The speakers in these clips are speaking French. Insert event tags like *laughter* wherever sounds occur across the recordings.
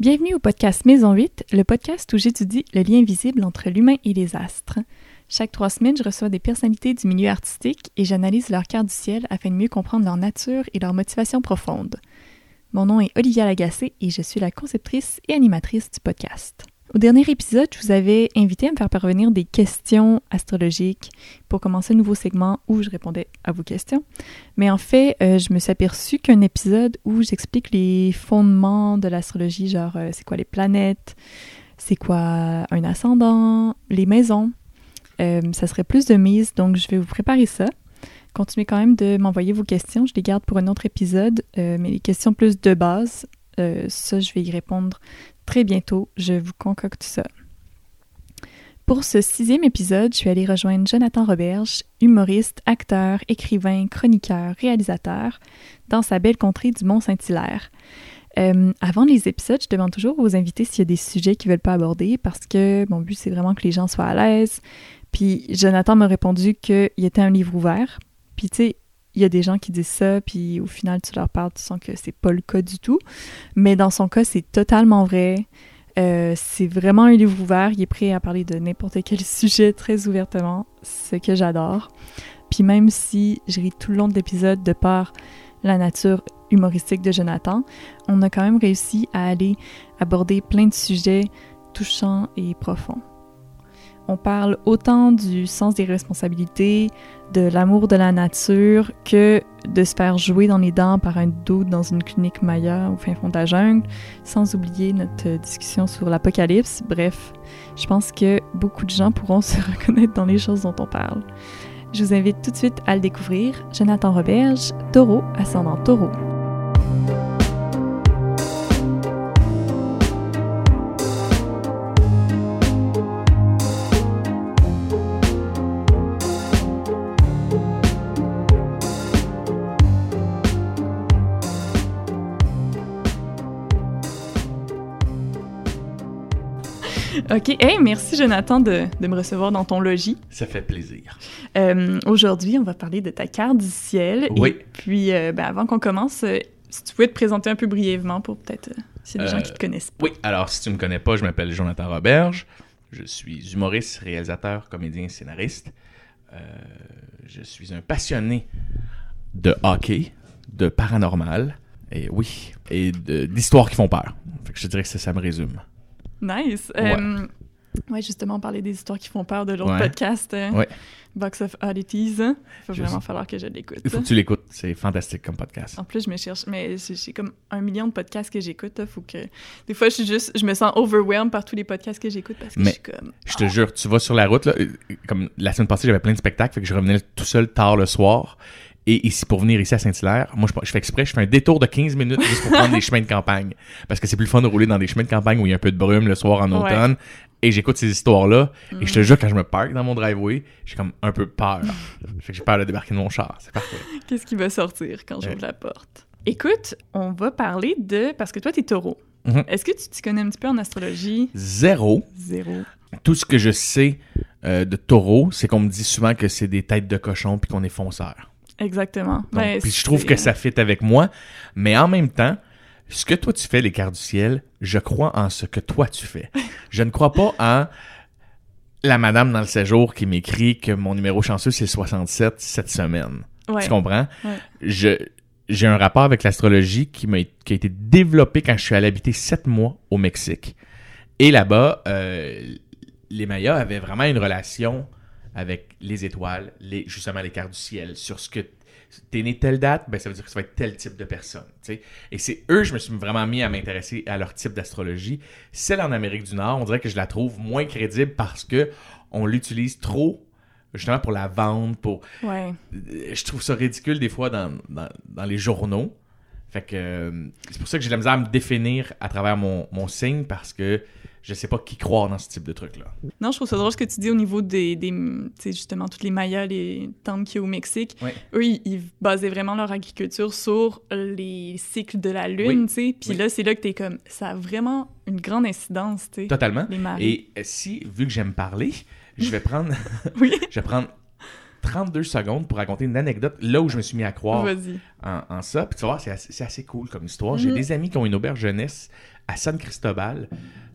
Bienvenue au podcast Maison 8, le podcast où j'étudie le lien visible entre l'humain et les astres. Chaque trois semaines, je reçois des personnalités du milieu artistique et j'analyse leur carte du ciel afin de mieux comprendre leur nature et leur motivation profonde. Mon nom est Olivia Lagacé et je suis la conceptrice et animatrice du podcast. Au dernier épisode, je vous avais invité à me faire parvenir des questions astrologiques pour commencer un nouveau segment où je répondais à vos questions. Mais en fait, euh, je me suis aperçue qu'un épisode où j'explique les fondements de l'astrologie, genre euh, c'est quoi les planètes, c'est quoi un ascendant, les maisons, euh, ça serait plus de mise, donc je vais vous préparer ça. Continuez quand même de m'envoyer vos questions, je les garde pour un autre épisode, mais les questions plus de base, ça je vais y répondre très bientôt. Je vous concocte ça. Pour ce sixième épisode, je suis allée rejoindre Jonathan Roberge, humoriste, acteur, écrivain, chroniqueur, réalisateur, dans sa belle contrée du Mont-Saint-Hilaire. Euh, avant les épisodes, je demande toujours aux invités s'il y a des sujets qu'ils veulent pas aborder parce que mon but, c'est vraiment que les gens soient à l'aise. Puis Jonathan m'a répondu qu'il était un livre ouvert. Puis tu sais, il y a des gens qui disent ça, puis au final, tu leur parles, tu sens que c'est pas le cas du tout. Mais dans son cas, c'est totalement vrai. Euh, c'est vraiment un livre ouvert. Il est prêt à parler de n'importe quel *laughs* sujet très ouvertement, ce que j'adore. Puis même si je ris tout le long de l'épisode de par la nature humoristique de Jonathan, on a quand même réussi à aller aborder plein de sujets touchants et profonds. On parle autant du sens des responsabilités, de l'amour de la nature, que de se faire jouer dans les dents par un doute dans une clinique Maya au fin fond de la jungle, sans oublier notre discussion sur l'apocalypse. Bref, je pense que beaucoup de gens pourront *laughs* se reconnaître dans les choses dont on parle. Je vous invite tout de suite à le découvrir. Jonathan Roberge, taureau, ascendant taureau. *laughs* OK. Hey, merci Jonathan de, me recevoir dans ton logis. Ça fait plaisir. Euh, aujourd'hui, on va parler de ta carte du ciel. Oui. Et puis, euh, ben, avant qu'on commence, euh, si tu pouvais te présenter un peu brièvement pour peut-être a des gens qui te connaissent pas. Oui, alors si tu me connais pas, je m'appelle Jonathan Roberge. Je suis humoriste, réalisateur, comédien, scénariste. je suis un passionné de hockey, de paranormal, et oui, et d'histoires qui font peur. Fait que je dirais que ça, ça me résume. Nice. Ouais. Euh, ouais. justement, parler des histoires qui font peur de l'autre podcast. Euh, Box of Oddities. Il va vraiment falloir que je l'écoute. Il faut que tu l'écoutes. C'est fantastique comme podcast. En plus, je me cherche. Mais j'ai comme un million de podcasts que j'écoute. Faut que. Des fois, je suis juste. Je me sens overwhelmed par tous les podcasts que j'écoute parce que je suis comme. Je te jure, tu vas sur la route. Là, comme la semaine passée, j'avais plein de spectacles. Fait que je revenais tout seul tard le soir. Et ici, pour venir ici à Saint-Hilaire, moi, je, fais exprès, je fais un détour de 15 minutes juste pour prendre des chemins de campagne. Parce que c'est plus fun de rouler dans des chemins de campagne où il y a un peu de brume le soir en automne. Et j'écoute ces histoires-là. Et je te mm. jure, quand je me parque dans mon driveway, j'ai comme un peu peur. *laughs* fait que j'ai peur de débarquer de mon char. C'est parfait. Qu'est-ce qui va sortir quand j'ouvre la porte? Écoute, on va parler de... Parce que toi, t'es taureau. Mm-hmm. Est-ce que tu t'y connais un petit peu en astrologie? Zéro. Zéro. Tout ce que je sais euh, de taureau, c'est qu'on me dit souvent que c'est des têtes de cochon puis qu'on est fonceur. Exactement. Ben, puis je trouve que ça fit avec moi, mais en même temps, ce que toi tu fais, les cartes du ciel, je crois en ce que toi tu fais. *laughs* je ne crois pas en la madame dans le séjour qui m'écrit que mon numéro chanceux c'est 67 cette semaine. Tu comprends? Je j'ai un rapport avec l'astrologie qui m'a qui a été développé quand je suis allé habiter sept mois au Mexique. Et là-bas, euh, les Mayas avaient vraiment une relation avec les étoiles, les, justement les cartes du ciel, sur ce que t'es né telle date, ben ça veut dire que ça va être tel type de personne. sais. Et c'est eux, je me suis vraiment mis à m'intéresser à leur type d'astrologie. Celle en Amérique du Nord, on dirait que je la trouve moins crédible parce que on l'utilise trop justement pour la vente, pour... Ouais. Je trouve ça ridicule des fois dans, dans, dans les journaux. Fait que euh, c'est pour ça que j'ai la misère à me définir à travers mon, mon signe parce que je sais pas qui croire dans ce type de truc-là. Non, je trouve ça drôle ce que tu dis au niveau des, des justement, toutes les Mayas, les temples qu'il y a au Mexique. Eux, ils, basaient vraiment leur agriculture sur les cycles de la Lune, tu sais. Puis là, c'est là que t'es comme, ça a vraiment une grande incidence, tu sais. Totalement. Et euh, si, vu que j'aime parler, je vais prendre... *laughs* oui. *laughs* je vais prendre 32 secondes pour raconter une anecdote là où je me suis mis à croire en, en, ça. Puis tu vas voir, c'est assez, cool comme histoire. J'ai mhm. des amis qui ont une auberge jeunesse à San Cristobal.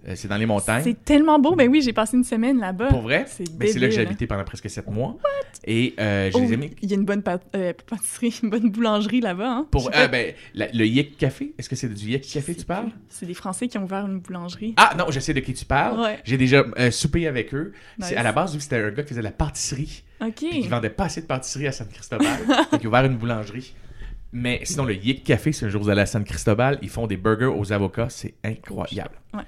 Euh, c'est dans les montagnes. C'est tellement beau. Ben oui, j'ai passé une semaine là-bas. Pour vrai? C'est Ben, c'est là que j'ai habité pendant presque sept mois. Et euh, je Oh, les ai mis Il y a une bonne euh, pâtisserie, une bonne boulangerie là-bas. Hein? pour. Pas- ben, la- le Yik Café. Est-ce que c'est du je Café tu parles? C'est des Français qui ont ouvert une boulangerie. Ah non, je sais de qui tu parles. Ouais. J'ai déjà soupé avec eux. Nice. à la base, c'était un gars qui faisait de la pâtisserie. OK. Puis qui vendait pas assez de pâtisserie à San Cristobal. donc il a ouvert une boulangerie. Mais sinon, le Yik Café, c'est un jour vous allez à San Cristobal, ils font des burgers aux avocats, c'est incroyable. Ouais.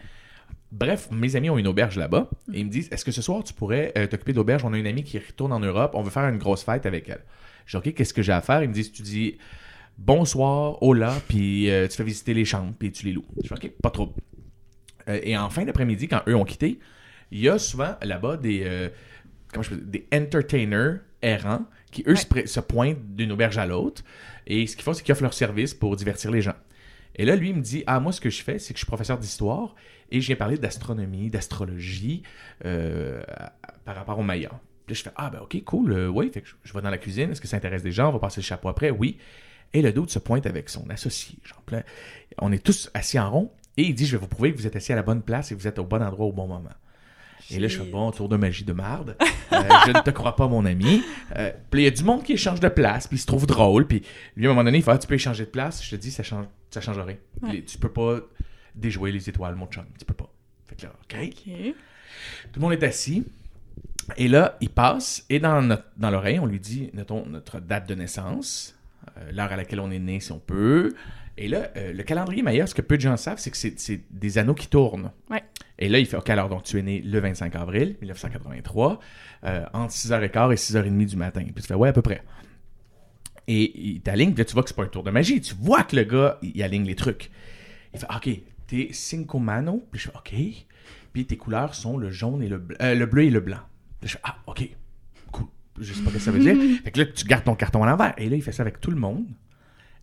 Bref, mes amis ont une auberge là-bas et ils me disent Est-ce que ce soir tu pourrais euh, t'occuper d'auberge On a une amie qui retourne en Europe, on veut faire une grosse fête avec elle. Je dis Ok, qu'est-ce que j'ai à faire? Ils me disent Tu dis bonsoir, hola, puis euh, tu fais visiter les chambres, puis tu les loues. Je fais Ok, pas trop. Euh, et en fin d'après-midi, quand eux ont quitté, il y a souvent là-bas des, comment je peux dire, des entertainers errants qui, eux, Ouais. se, pointent d'une auberge à l'autre. Et ce qu'ils font, c'est qu'ils offrent leur service pour divertir les gens. Et là, lui, il me dit Ah, moi, ce que je fais, c'est que je suis professeur d'histoire et je viens parler d'astronomie, d'astrologie euh, par rapport aux Mayas. Puis là, je fais Ah, ben, ok, cool, euh, oui. Fait que je, je vais dans la cuisine. Est-ce que ça intéresse des gens? On va passer le chapeau après Oui. Et le doute se pointe avec son associé. Genre, on est tous assis en rond et il dit Je vais vous prouver que vous êtes assis à la bonne place et que vous êtes au bon endroit au bon moment. Et là, je fais bon, tour de magie de marde. *laughs* Euh, je ne te crois pas, mon ami. Euh, puis il y a du monde qui échange de place, puis il se trouve drôle. Puis lui, à un moment donné, il fait ah, Tu peux échanger de place Je te dis, ça change, ça change rien. Ouais. Tu peux pas déjouer les étoiles, mon chum. Tu peux pas. Fait que là, OK. OK. Tout le monde est assis. Et là, il passe, et dans, notre- dans l'oreille, on lui dit notons, notre date de naissance, euh, l'heure à laquelle on est né, si on peut. Et là, euh, le calendrier Maya, ce que peu de gens savent, c'est que c'est des anneaux qui tournent. Ouais. Et là, il fait OK, alors donc tu es né le 25 avril 1983, euh, entre 6h15 et 6h30 du matin. Puis tu fais Ouais, à peu près. Et il t'aligne, puis là, tu vois que c'est pas un tour de magie. Tu vois que le gars, il aligne les trucs. Il fait OK, t'es cinco mano. Puis je fais OK. Puis tes couleurs sont le jaune et le, bl- euh, le bleu et le blanc. Puis je fais Ah, OK, cool. Je sais pas ce que ça veut dire. *laughs* fait que là, tu gardes ton carton à l'envers. Et là, il fait ça avec tout le monde.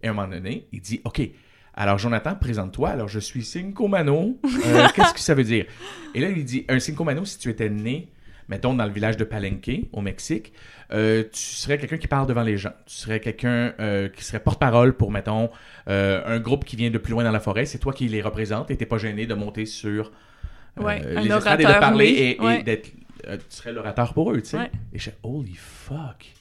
Et à un moment donné, il dit OK. Alors, Jonathan, présente-toi. Alors, je suis Cinco Mano. Euh, *laughs* Qu'est-ce que ça veut dire? Et là, il dit Un Cinco Mano, si tu étais né, mettons, dans le village de Palenque, au Mexique, euh, tu serais quelqu'un qui parle devant les gens. Tu serais quelqu'un euh, qui serait porte-parole pour, mettons, euh, un groupe qui vient de plus loin dans la forêt. C'est toi qui les représente et t'es pas gêné de monter sur Ouais, un les estrades et de parler et, et Ouais. d'être. tu serais l'orateur pour eux, tu sais. Ouais. Et je Holy fuck.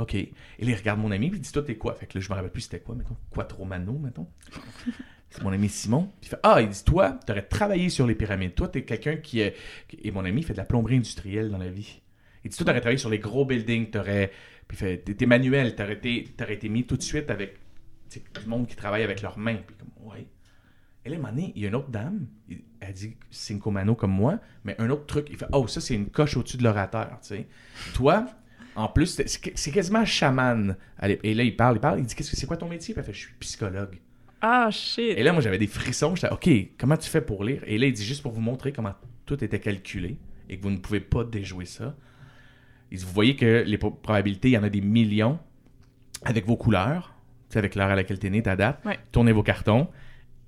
OK. Et là, il regarde mon ami, puis il dit Toi, t'es quoi? Fait que là, je me rappelle plus c'était quoi, mettons. Quattro Mano, mettons. *laughs* C'est mon ami Simon. Puis il fait Ah, il dit Toi, t'aurais travaillé sur les pyramides. Toi, t'es quelqu'un qui est. Et mon ami fait de la plomberie industrielle dans la vie. Il dit Toi, t'aurais travaillé sur les gros buildings. T'aurais. Puis il fait T'es manuel. T'aurais été, été mis tout de suite avec du monde qui travaille avec leurs mains. Puis comme Ouais. Et là, il y a une autre dame. Elle dit Cinco Mano comme moi. Mais un autre truc. Il fait Oh, ça, c'est une coche au-dessus de l'orateur. Toi, en plus, c'est- quasiment chaman. Et là, il parle, il parle. Il dit Qu'est-ce que c'est quoi ton métier? Puis elle fait Je suis psychologue. Ah, shit. Et là, moi, j'avais des frissons. J'étais, OK, comment tu fais pour lire? Et là, il dit juste pour vous montrer comment tout était calculé et que vous ne pouvez pas déjouer ça. Il dit, vous voyez que les pro- probabilités, il y en a des millions avec vos couleurs, tu sais, avec l'heure à laquelle tu es né, ta date. Ouais. Tournez vos cartons.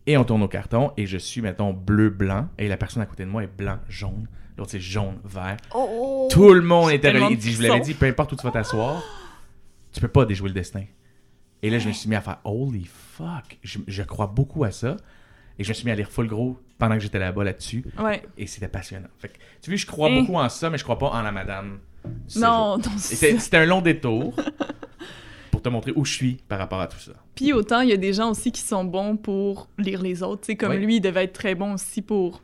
Et on tourne nos cartons. Et je suis, mettons, bleu-blanc. Et la personne à côté de moi est blanc-jaune. L'autre, c'est jaune-vert. Oh, Tout le monde était relié. Dit, je vous l'avais dit, peu importe où tu vas t'asseoir, tu peux pas déjouer le destin. Et là, je me suis mis à faire Holy fuck! Je, je crois beaucoup à ça. Et je me suis mis à lire full gros pendant que j'étais là-bas là-dessus. Ouais. Et c'était passionnant. Fait que, tu vois, je crois beaucoup en ça, mais je crois pas en la madame. Non, non, C'était un long détour pour te montrer où je suis par rapport à tout ça. Puis autant, il y a des gens aussi qui sont bons pour lire les autres. Tu sais, comme lui, il devait être très bon aussi pour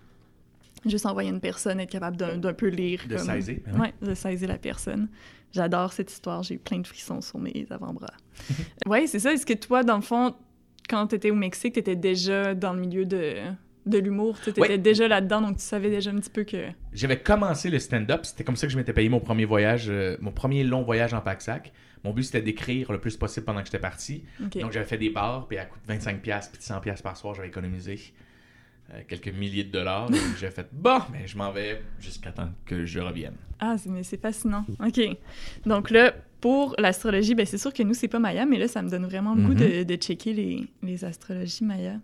juste envoyer une personne, être capable d'un peu lire. De comme... saisir. ben oui. Ouais, de saisir la personne. J'adore cette histoire. J'ai eu plein de frissons sur mes avant-bras. *laughs* ouais, c'est ça. Est-ce que toi, dans le fond, quand tu étais au Mexique, tu étais déjà dans le milieu de, de l'humour? Tu étais déjà là-dedans, donc tu savais déjà un petit peu que. J'avais commencé le stand-up. C'était comme ça que je m'étais payé mon premier voyage, euh, mon premier long voyage en pack-sac. Mon but, c'était d'écrire le plus possible pendant que j'étais parti. Donc, j'avais fait des bars, puis à coût de 25$ puis de 100$ par soir, j'avais économisé euh, quelques milliers de dollars. J'ai fait, bon, mais je m'en vais jusqu'à temps que je revienne. Ah, c'est- mais c'est fascinant. OK. Donc là, pour l'astrologie, ben c'est sûr que nous, c'est pas Maya, mais là, ça me donne vraiment le goût Mhm. de, de checker les, les astrologies Maya.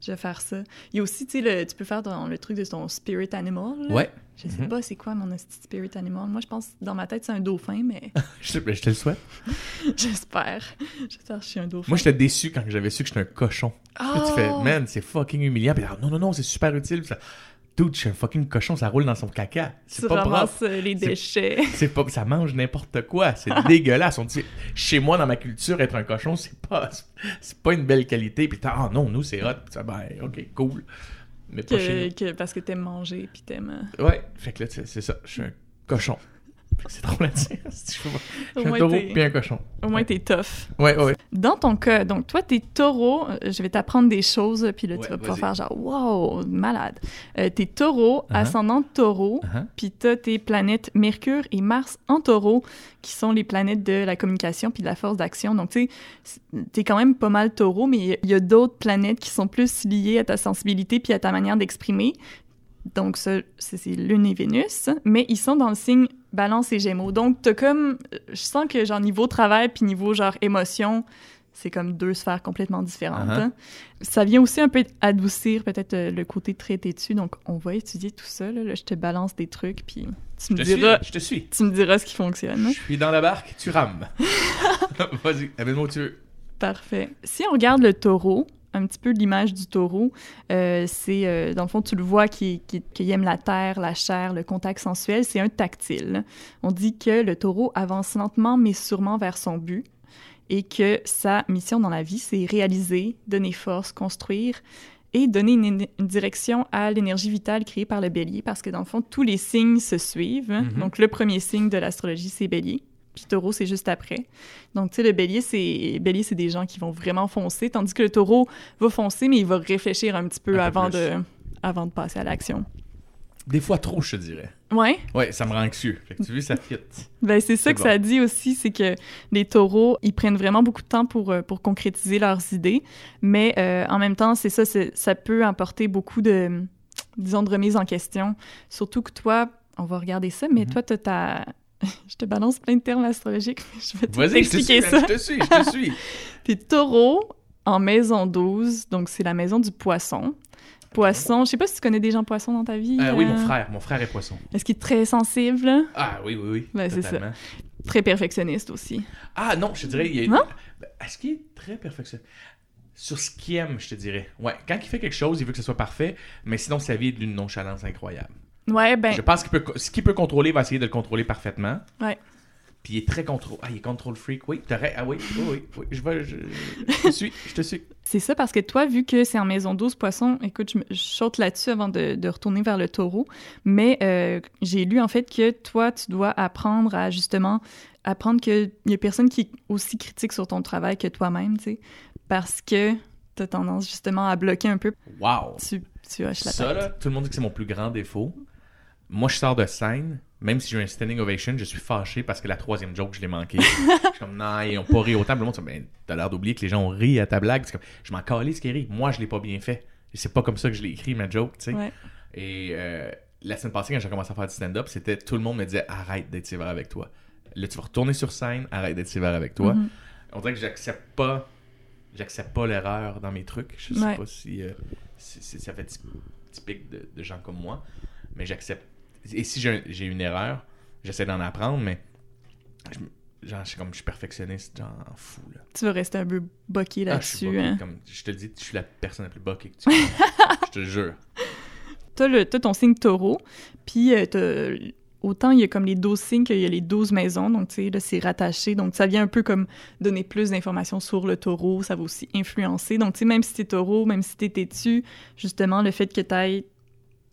Je vais faire ça. Il y a aussi, tu sais, tu peux faire le truc de ton spirit animal. là. Ouais. Je sais Mhm. pas c'est quoi mon spirit animal? Moi, je pense, dans ma tête, c'est un dauphin, mais *laughs* Je te, je te le souhaite. *laughs* j'espère. J'espère que je suis un dauphin. Moi, j'étais déçu quand j'avais su que j'étais un cochon. Puis tu fais, Oh! man, c'est fucking humiliant. Puis non, non, non, c'est super utile. Puis ça, Dude, je suis un fucking cochon, ça roule dans son caca. C'est pas propre. les déchets. *laughs* C'est pas, ça mange n'importe quoi. C'est *laughs* dégueulasse. On dit, chez moi, dans ma culture, être un cochon, c'est pas, c'est pas une belle qualité. Puis t'as, ah non, nous, c'est hot. Ça, ben, ok, cool. Mais pas chez que- parce que t'aimes manger, puis t'aimes... euh. Ouais. Fait que là, c'est ça. Je suis un cochon. C'est à dire. *laughs* Je suis un taureau puis un cochon. Au moins, t'es tough. Ouais, ouais. Dans ton cas, donc toi, t'es taureau, euh, je vais t'apprendre des choses, puis là, tu Ouais, vas pouvoir faire genre, wow, malade. Euh, t'es taureau, Uh-huh. ascendant taureau, Uh-huh. puis t'as tes planètes Mercure et Mars en taureau, qui sont les planètes de la communication puis de la force d'action. Donc, tu sais, t'es quand même pas mal taureau, mais il y a- d'autres planètes qui sont plus liées à ta sensibilité puis à ta manière d'exprimer. Donc, c'est Lune et Vénus, mais ils sont dans le signe Balance et Gémeaux. Donc, t'as comme... Je sens que, genre, niveau travail puis niveau, genre, émotion, c'est comme deux sphères complètement différentes. Uh-huh. hein. Ça vient aussi un peu adoucir peut-être euh, le côté très têtu. Donc, on va étudier tout ça. Là, Là, je te balance des trucs, puis tu me Je te suis. diras... Je te suis. Tu me diras ce qui fonctionne. Je suis dans la barque, tu rames. *laughs* Vas-y, amène-moi où tu veux. Parfait. Si on regarde le taureau, un petit peu l'image du taureau, euh, c'est, euh, dans le fond, tu le vois qui, qui, qui aime la terre, la chair, le contact sensuel, c'est un tactile. On dit que le taureau avance lentement mais sûrement vers son but et que sa mission dans la vie, c'est réaliser, donner force, construire et donner une, une direction à l'énergie vitale créée par le bélier parce que dans le fond, tous les signes se suivent. Mhm. Donc, le premier signe de l'astrologie, c'est bélier. Puis taureau, c'est juste après. Donc, tu sais, le bélier, c'est bélier, c'est des gens qui vont vraiment foncer, tandis que le taureau va foncer, mais il va réfléchir un petit peu, Un peu avant, plus. de, avant de passer à l'action. Des fois trop, je te dirais. Ouais, Ouais, ça me rend anxieux. Fait que tu vois, ça fit. ben c'est ça que bon. ça dit aussi, c'est que les taureaux, ils prennent vraiment beaucoup de temps pour, euh, pour concrétiser leurs idées, mais euh, en même temps, c'est ça, ça peut apporter beaucoup de, disons, de remise en question. Surtout que toi, on va regarder ça, mais Mhm. toi, t'as ta... *laughs* Je te balance plein de termes astrologiques, mais je vais te Vas-y, je te ça. je te suis, je te suis. *laughs* T'es taureau en maison 12, donc c'est la maison du poisson. Poisson, je sais pas si tu connais des gens poissons dans ta vie. Euh, oui, mon euh, frère, mon frère est poisson. Est-ce qu'il est très sensible? Ah oui, oui, oui. Ben, c'est ça. très perfectionniste aussi? Ah non, je te dirais, il a... Non? Ben, Est-ce qu'il est très perfectionniste? Sur ce qu'il aime, je te dirais. Ouais, quand il fait quelque chose, il veut que ce soit parfait, mais sinon, sa vie est d'une nonchalance incroyable. Ouais, ben, Je pense qu'il peut, ce qu'il peut contrôler, il va essayer de le contrôler parfaitement. Ouais. Puis il est très contrôle. Ah, il est control freak. Oui, t'as ra- Ah oui, oui, oui, oui. Je, vais, je, je te suis, je te suis. *laughs* c'est ça parce que toi, vu que c'est en maison 12 poisson, écoute, je, me- je saute là-dessus avant de, de retourner vers le taureau, mais euh, j'ai lu en fait que toi, tu dois apprendre à justement apprendre qu'il y a personne qui est aussi critique sur ton travail que toi-même, tu sais, parce que t'as tendance justement à bloquer un peu, Wow. tu, tu hoches la Ça, tête. là, tout le monde dit que c'est mon plus grand défaut. Moi, je sors de scène, même si j'ai un standing ovation, je suis fâché parce que la troisième joke, je l'ai manqué. *laughs* je suis comme, non, ils ont pas ri autant. Le monde dit, ben, t'as l'air d'oublier que les gens ont ri à ta blague. Comme, je m'en calais ce qui rit. Moi, je l'ai pas bien fait. C'est pas comme ça que je l'ai écrit, ma joke, tu sais. Ouais. Et euh, la semaine passée, quand j'ai commencé à faire du stand-up, c'était tout le monde me disait, arrête d'être sévère avec toi. Là, tu vas retourner sur scène, arrête d'être sévère avec toi. Mhm. On dirait que j'accepte pas j'accepte pas l'erreur dans mes trucs. Je sais Ouais. pas si, euh, si- si ça fait ty- typique de, de gens comme moi, mais j'accepte. Et si j'ai un- j'ai une erreur, j'essaie d'en apprendre, mais je, genre, je suis comme je suis perfectionniste, genre fou là. Tu vas rester un peu boqué Ah, là-dessus. hein? comme je te le dis, je suis la personne la plus boquée que tu. *laughs* Je te le jure. T'as le- t'as ton signe taureau, puis euh, autant il y a comme les 12 signes qu'il y a les 12 maisons, donc tu sais, là, c'est rattaché, donc ça vient un peu comme donner plus d'informations sur le taureau, ça va aussi influencer. Donc, tu sais, même si t'es taureau, même si t'es têtu, justement, le fait que t'ailles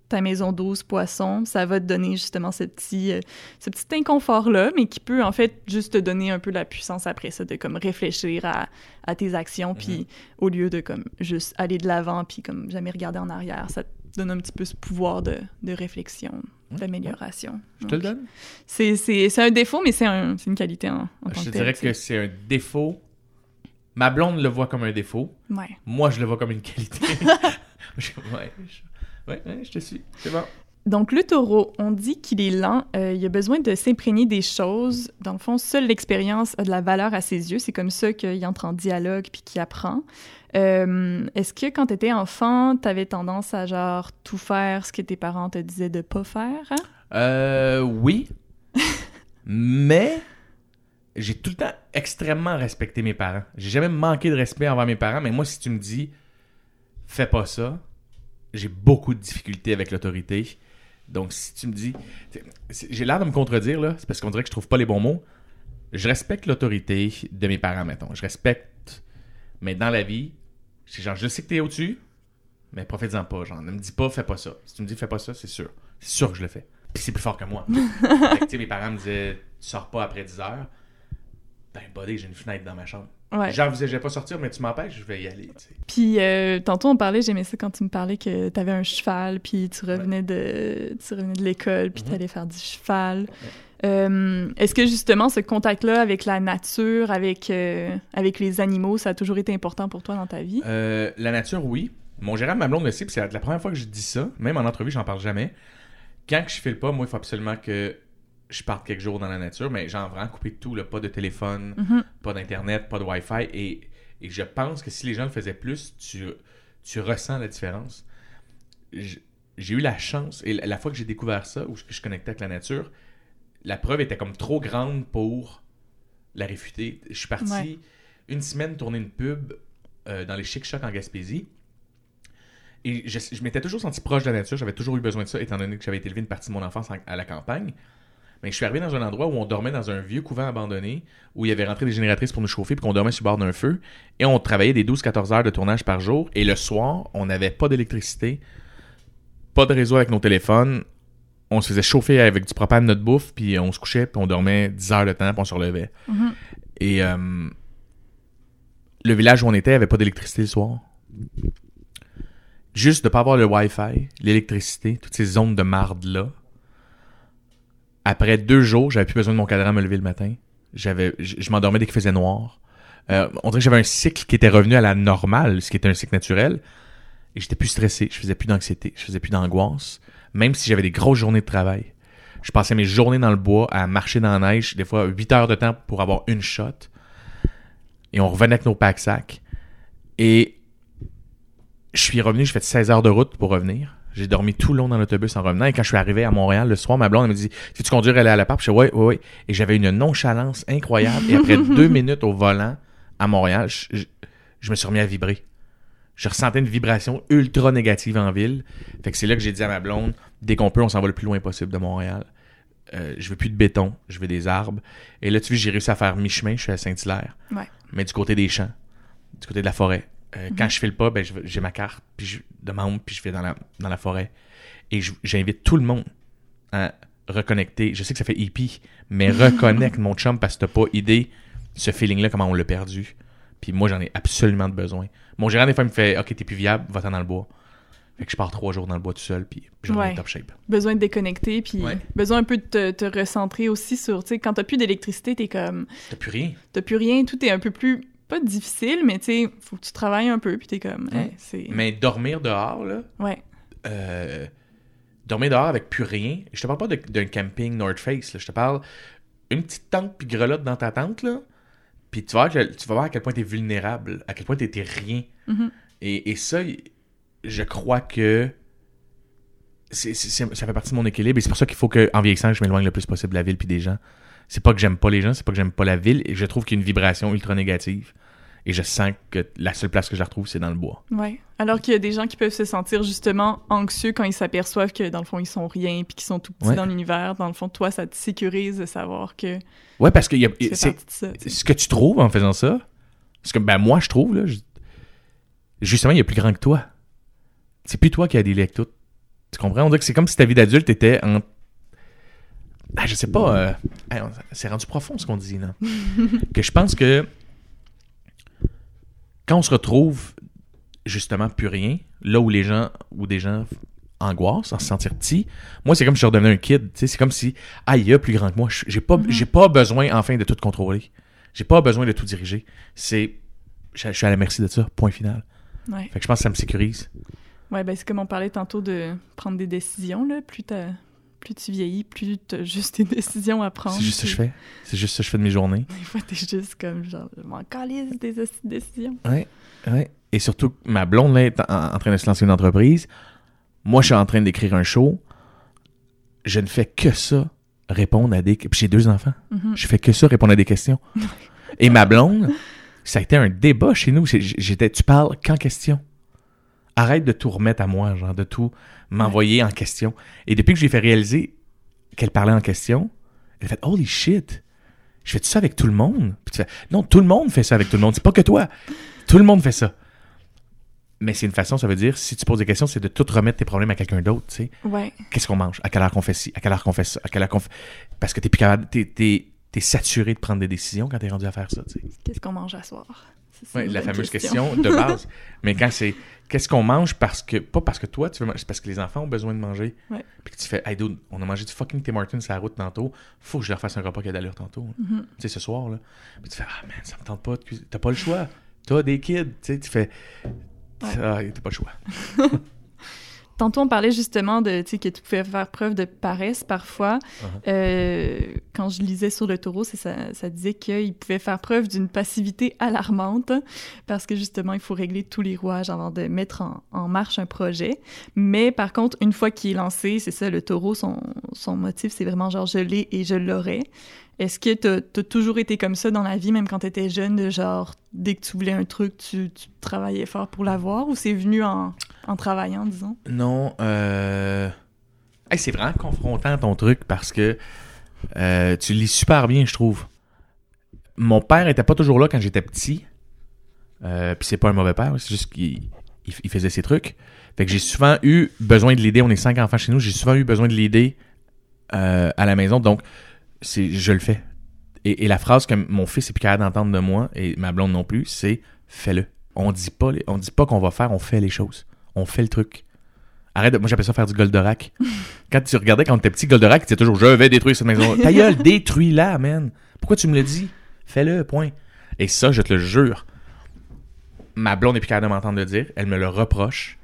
ta maison 12 poissons, ça va te donner justement ce petit, euh, ce petit inconfort-là, mais qui peut en fait juste te donner un peu la puissance après ça, de comme réfléchir à, à tes actions, puis au lieu de comme juste aller de l'avant, puis comme jamais regarder en arrière, ça te donne un petit peu ce pouvoir de, de réflexion, d'amélioration. Je te le donne? C'est, un défaut, mais c'est, un, c'est une qualité en, en tant Je te que dirais que c'est un défaut. Ma blonde le voit comme un défaut. Ouais. Moi, je le vois comme une qualité. *laughs* *laughs* Je- ouais, je, ouais, je te suis. C'est bon. Donc, le taureau, on dit qu'il est lent. euh, il a besoin de s'imprégner des choses. Dans le fond, seule l'expérience a de la valeur à ses yeux. C'est comme ça qu'il entre en dialogue puis qu'il apprend. Euh, Est-ce que quand tu étais enfant, tu avais tendance à genre tout faire ce que tes parents te disaient de pas faire? hein? Euh, oui. *laughs* mais j'ai tout le temps extrêmement respecté mes parents. J'ai jamais manqué de respect envers mes parents, mais moi, si tu me dis fais pas ça, j'ai beaucoup de difficultés avec l'autorité. Donc, si tu me dis. J'ai l'air de me contredire, là. C'est parce qu'on dirait que je trouve pas les bons mots. Je respecte l'autorité de mes parents, mettons. Je respecte. Mais dans la vie, c'est genre, je sais que t'es au-dessus, mais profite-en pas. Genre, ne me dis pas, fais pas ça. Si tu me dis, fais pas ça, c'est sûr. C'est sûr que je le fais. Puis c'est plus fort que moi. *laughs* Fait que, mes parents me disaient, tu sors pas après 10 heures. Ben, buddy, j'ai une fenêtre dans ma chambre. Ouais. J'envisageais pas sortir, mais tu m'empêches, je vais y aller. Puis euh, tantôt on parlait, j'aimais ça quand tu me parlais que tu avais un cheval, puis tu revenais de tu revenais de l'école, puis Mhm. tu allais faire du cheval. Euh, Est-ce que justement ce contact-là avec la nature, avec euh, avec les animaux, ça a toujours été important pour toi dans ta vie? La nature, oui. Mon gérant, ma blonde le sait, puis c'est la première fois que je dis ça. Même en entrevue, j'en parle jamais. Quand je file pas, moi, il faut absolument que je parte quelques jours dans la nature, mais genre vraiment couper tout, là, pas de téléphone, Mhm. pas d'internet, pas de Wi-Fi. Et, et je pense que si les gens le faisaient plus, tu, tu ressens la différence. J'ai eu la chance, et la, la fois que j'ai découvert ça, où je, je connectais avec la nature, la preuve était comme trop grande pour la réfuter. Je suis parti Ouais. une semaine tourner une pub euh, dans les Chic Chocs en Gaspésie. Et je, je m'étais toujours senti proche de la nature. J'avais toujours eu besoin de ça, étant donné que j'avais été élevé une partie de mon enfance en- à la campagne. Mais je suis arrivé dans un endroit où on dormait dans un vieux couvent abandonné, où il y avait rentré des génératrices pour nous chauffer, puis qu'on dormait sur le bord d'un feu. Et on travaillait des 12-14 heures de tournage par jour. Et le soir, on n'avait pas d'électricité, pas de réseau avec nos téléphones. On se faisait chauffer avec du propane notre bouffe, puis on se couchait, puis on dormait 10 heures de temps, puis on se relevait. Mhm. Et euh, le village où on était avait pas d'électricité le soir. Juste de pas avoir le Wi-Fi, l'électricité, toutes ces zones de marde-là. Après deux jours, j'avais plus besoin de mon cadran à me lever le matin. J'avais, je, m'endormais dès qu'il faisait noir. Euh, on dirait que j'avais un cycle qui était revenu à la normale, ce qui était un cycle naturel. Et j'étais plus stressé, je faisais plus d'anxiété, je faisais plus d'angoisse. Même si j'avais des grosses journées de travail. Je passais mes journées dans le bois à marcher dans la neige, des fois 8 heures de temps pour avoir une shot. Et on revenait avec nos pack-sacs. Et je suis revenu, j'ai fait 16 heures de route pour revenir. J'ai dormi tout le long dans l'autobus en revenant. Et quand je suis arrivé à Montréal le soir, ma blonde elle me dit Tu tu conduire aller à la part Je dis Ouais, ouais, ouais. Et j'avais une nonchalance incroyable. Et après *laughs* deux minutes au volant à Montréal, je, je- je me suis remis à vibrer. Je ressentais une vibration ultra négative en ville. Fait que c'est là que j'ai dit à ma blonde Dès qu'on peut, on s'en va le plus loin possible de Montréal. Euh, je veux plus de béton, je veux des arbres. Et là, tu vois, j'ai réussi à faire mi-chemin. Je suis à Saint-Hilaire Ouais. mais du côté des champs, du côté de la forêt. Euh, Quand je file pas, ben, je j'ai ma carte puis je, de membre, puis je vais dans la, dans la forêt. Et je- j'invite tout le monde à reconnecter. Je sais que ça fait hippie, mais *laughs* reconnecte mon chum parce que t'as pas idée ce feeling-là, comment on l'a perdu. Puis moi, j'en ai absolument de besoin. Mon gérant, des fois, il me fait Ok, t'es plus viable, va-t'en dans le bois. Fait que je pars trois jours dans le bois tout seul, puis j'en ai Ouais. top shape. Besoin de déconnecter, puis Ouais. besoin un peu de te, te recentrer aussi sur, tu sais, quand t'as plus d'électricité, t'es comme, T'as plus rien. t'as plus rien, tout est un peu plus, pas difficile, mais tu sais, faut que tu travailles un peu, puis t'es comme, Ouais. hey, c'est... Mais dormir dehors, là, Ouais. euh, dormir dehors avec plus rien. Je te parle pas de- d'un camping North Face, là. je te parle une petite tente puis grelotte dans ta tente, là. Puis tu vas, voir tu vas voir à quel point tu es vulnérable, à quel point étais rien. Mhm. Et, et ça, je crois que c'est- c'est- c'est- ça fait partie de mon équilibre. Et c'est pour ça qu'il faut que, en vieillissant, je m'éloigne le plus possible de la ville puis des gens. C'est pas que j'aime pas les gens, c'est pas que j'aime pas la ville. Et je trouve qu'il y a une vibration ultra négative. Et je sens que la seule place que je la retrouve, c'est dans le bois. Ouais. Alors qu'il y a des gens qui peuvent se sentir justement anxieux quand ils s'aperçoivent que dans le fond ils sont rien puis qu'ils sont tout petits Ouais. dans l'univers. Dans le fond, toi, ça te sécurise de savoir que Ouais, parce que y a- de ça. ce que tu trouves en faisant ça, ce que ben moi je trouve là, je- justement il y a plus grand que toi. C'est plus toi qui as des tout. Tu comprends? On dirait que c'est comme si ta vie d'adulte était en ah, je sais pas, euh, hey, on- c'est rendu profond ce qu'on dit là. *laughs* que je pense que quand on se retrouve justement plus rien, là où les gens où des gens angoissent, en se sentir petit, moi c'est comme si je redevenais un kid, tu sais, c'est comme si ah il y a plus grand que moi, Je- j'ai pas Mhm. j'ai pas besoin enfin de tout contrôler. J'ai pas besoin de tout diriger. C'est je, je suis à la merci de ça, point final. Ouais. Fait que je pense que ça me sécurise. Ouais, ben c'est comme on parlait tantôt de prendre des décisions là, plus t'as plus tu vieillis, plus t'as juste des *laughs* décisions à prendre. C'est juste ça que je fais. C'est juste ça que je fais de mes journées. *laughs* Des fois, t'es juste comme genre, je m'en calisse des décisions. Ouais, ouais. Et surtout, ma blonde là, est en, en train de se lancer une entreprise. Moi, je suis en train d'écrire un show. Je ne fais que ça, répondre à des... Puis j'ai deux enfants. Mhm. Je fais que ça, répondre à des questions. *laughs* Et ma blonde, ça a été un débat chez nous. J'étais, tu parles qu'en question. Arrête de tout remettre à moi, genre de tout m'envoyer en question. Et depuis que j'ai fait réaliser qu'elle parlait en question, elle a fait Holy shit! Je fais ça avec tout le monde? Puis tu fais Non, tout le monde fait ça avec tout le monde. C'est pas que toi. Tout le monde fait ça. Mais c'est une façon, ça veut dire, si tu poses des questions, c'est de tout remettre tes problèmes à quelqu'un d'autre, tu sais. Ouais. Qu'est-ce qu'on mange? À quelle heure qu'on fait ci? À quelle heure qu'on fait ça? À quelle heure qu'on fait... Parce que t'es plus capable, t'es, t'es, t'es saturé de prendre des décisions quand t'es rendu à faire ça, tu sais. Qu'est-ce qu'on mange à soir? Une la fameuse question. de *laughs* base. Mais quand c'est qu'est-ce qu'on mange parce que pas parce que toi tu veux manger, c'est parce que les enfants ont besoin de manger. Ouais. Puis que tu fais hey dude, on a mangé du fucking Tim Hortons sur la route tantôt, faut que je leur fasse un repas qui a d'allure tantôt. Mhm. Tu sais ce soir là. Puis tu fais ah man, ça me tente pas de cuisiner. T'as pas le choix. T'as des kids, tu sais, tu fais Ouais. ah, t'as pas le choix. *laughs* Tantôt, on parlait justement de, tu sais, que tu pouvais faire preuve de paresse parfois. Uh-huh. Euh, quand je lisais sur le taureau, c'est ça, ça disait qu'il pouvait faire preuve d'une passivité alarmante parce que justement, il faut régler tous les rouages avant de mettre en, en marche un projet. Mais par contre, une fois qu'il est lancé, c'est ça, le taureau, son, son motif, c'est vraiment genre je l'ai et je l'aurai. Est-ce que t'as as toujours été comme ça dans la vie, même quand t'étais jeune, de genre, dès que tu voulais un truc, tu, tu travaillais fort pour l'avoir, ou c'est venu en, travaillant, disons? Non, euh... c'est vraiment confrontant ton truc parce que euh, tu lis super bien, je trouve. Mon père était pas toujours là quand j'étais petit. Euh, Puis c'est pas un mauvais père, c'est juste qu'il il, il faisait ses trucs. Fait que j'ai souvent eu besoin de l'aider. On est cinq enfants chez nous. J'ai souvent eu besoin de l'aider à la maison. Donc, c'est je le fais. Et, et la phrase que mon fils est plus capable d'entendre de moi et ma blonde non plus, c'est fais-le. On dit pas, on dit pas qu'on va faire, on fait les choses. On fait le truc. Arrête, de- moi j'appelle ça faire du Goldorak. *laughs* quand tu regardais quand t'étais petit, Goldorak, tu disais toujours je vais détruire cette maison. Ta gueule, détruis-la, man. Pourquoi tu me le dis? Fais-le, point. Et ça, je te le jure. Ma blonde est plus capable de m'entendre le dire. Elle me le reproche.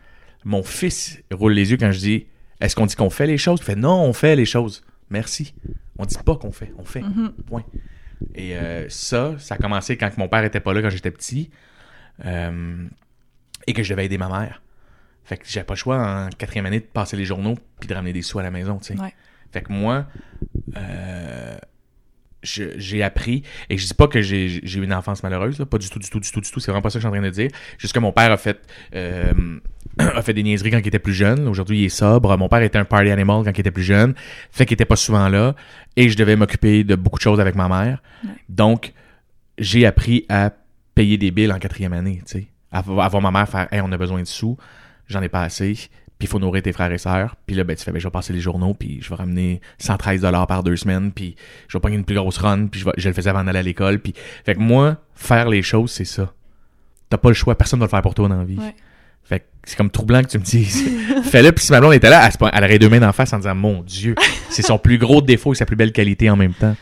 Mon fils roule les yeux quand je dis Est-ce qu'on dit qu'on fait les choses Il fait Non, on fait les choses. Merci. On dit pas qu'on fait, on fait. Mhm. Point. Et euh, ça, ça a commencé quand mon père était pas là quand j'étais petit. Euh, et que je devais aider ma mère. Fait que j'avais pas le choix en quatrième année de passer les journaux puis de ramener des sous à la maison, tu sais. Ouais. Fait que moi, euh, j'ai appris, et je dis pas que j'ai eu une enfance malheureuse, là, pas du tout, du tout, du tout, du tout, c'est vraiment pas ça que je suis en train de dire. Juste que mon père a fait, *clears throat* a fait des niaiseries quand il était plus jeune. Aujourd'hui, il est sobre. Mon père était un party animal quand il était plus jeune. Fait qu'il était pas souvent là. Et je devais m'occuper de beaucoup de choses avec ma mère. Ouais. Donc, j'ai appris à payer des billes en quatrième année, tu sais. À à voir ma mère faire, hey, on a besoin de sous, j'en ai pas assez, puis il faut nourrir tes frères et sœurs. Puis là, ben, tu fais, ben, je vais passer les journaux, puis je vais ramener 113 dollars par deux semaines, puis je vais prendre une plus grosse run, puis je, vais- je le faisais avant d'aller à l'école. Puis, fait que moi, faire les choses, c'est ça. T'as pas le choix, personne va le faire pour toi dans la vie. Ouais. C'est comme troublant que tu me dises, *laughs* fais-le, puis si ma blonde était là, elle, elle aurait deux mains d'en face en disant, mon Dieu, c'est son plus gros défaut et sa plus belle qualité en même temps.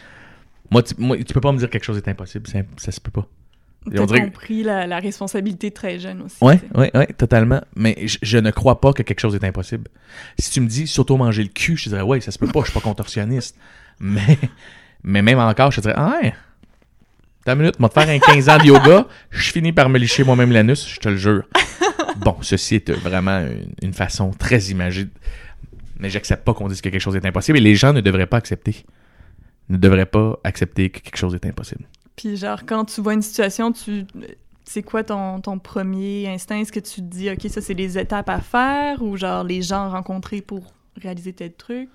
Moi, tu, moi, tu peux pas me dire que quelque chose est impossible, ça, ça se peut pas. T'as dirait compris la, la responsabilité très jeune aussi. Sais. ouais, ouais, totalement. Mais je, je ne crois pas que quelque chose est impossible. Si tu me dis surtout manger le cul, je te dirais ouais, ça se peut pas, je suis pas contorsionniste. Mais, mais même encore, je te dirais ah ouais. T'as une minute, moi te faire un 15 ans de yoga, je finis par me licher moi-même l'anus, je te le jure. *laughs* Bon, ceci est vraiment une, une façon très imagée. Mais j'accepte pas qu'on dise que quelque chose est impossible et les gens ne devraient pas accepter. Ne devraient pas accepter que quelque chose est impossible. Puis genre, quand tu vois une situation, tu... C'est quoi ton, ton premier instinct? Est-ce que tu te dis, OK, ça, c'est les étapes à faire ou genre les gens rencontrés pour réaliser tel truc?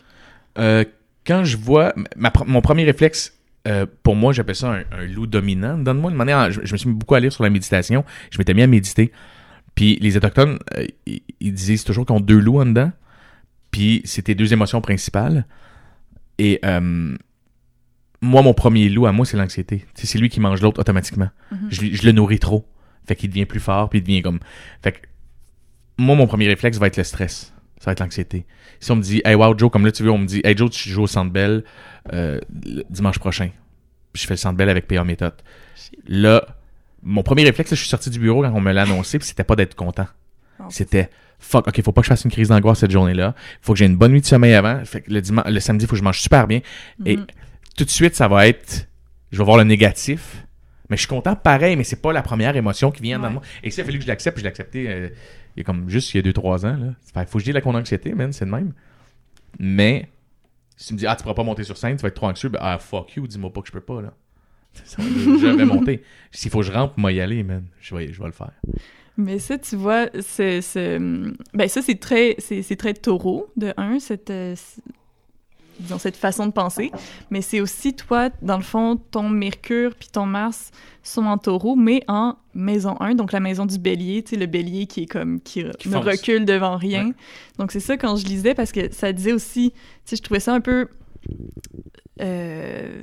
Euh, quand je vois ma mon premier réflexe euh, pour moi j'appelle ça un, un loup dominant. Donne-moi une manière je, je me suis mis beaucoup à lire sur la méditation. Je m'étais mis à méditer. Puis les autochtones euh, ils, ils disent toujours qu'ils ont deux loups en dedans. Puis c'était deux émotions principales. Et euh, moi mon premier loup à moi c'est l'anxiété. C'est lui qui mange l'autre automatiquement. Mhm. je, je le nourris trop. Fait qu'il devient plus fort puis il devient comme fait que moi mon premier réflexe va être le stress ça va être l'anxiété si on me dit, hey, wow, Joe, comme là, tu veux, on me dit, hey, Joe, tu joues au Centre Bell euh, dimanche prochain. Puis je fais le Centre Bell avec PA Méthode. Là, mon premier réflexe, là, je suis sorti du bureau quand on me l'a annoncé, puis c'était pas d'être content. Non, C'était, fuck, ok, faut pas que je fasse une crise d'angoisse cette journée-là. Faut que j'ai une bonne nuit de sommeil avant. Fait que le, dimanche, le samedi, faut que je mange super bien. Et Mhm. tout de suite, ça va être, je vais voir le négatif Mais je suis content pareil, mais c'est pas la première émotion qui vient dans Ouais. moi. Et ça, il a fallu que je l'accepte, puis je l'ai accepté euh, il y a comme juste il y a 2-3 ans. Là. Faut que je dise la anxiété, man, c'est le même. Mais si tu me dis, ah, tu pourras pas monter sur scène, tu vas être trop anxieux, ben, ah, fuck you, dis-moi pas que je peux pas, là. *laughs* Je vais monter. S'il faut que je rentre, moi y aller, man. Je vais, je vais le faire. Mais ça, tu vois, c'est, ben ça, c'est très, c'est, très taureau, de un, cette, euh, disons, cette façon de penser. Mais c'est aussi, toi, dans le fond, ton Mercure puis ton Mars sont en taureau, mais en maison 1, donc la maison du bélier, tu sais, le bélier qui est comme, qui, Qui ne fonce. recule devant rien. Ouais. Donc c'est ça, quand je lisais, parce que ça disait aussi, tu sais, je trouvais ça un peu... euh,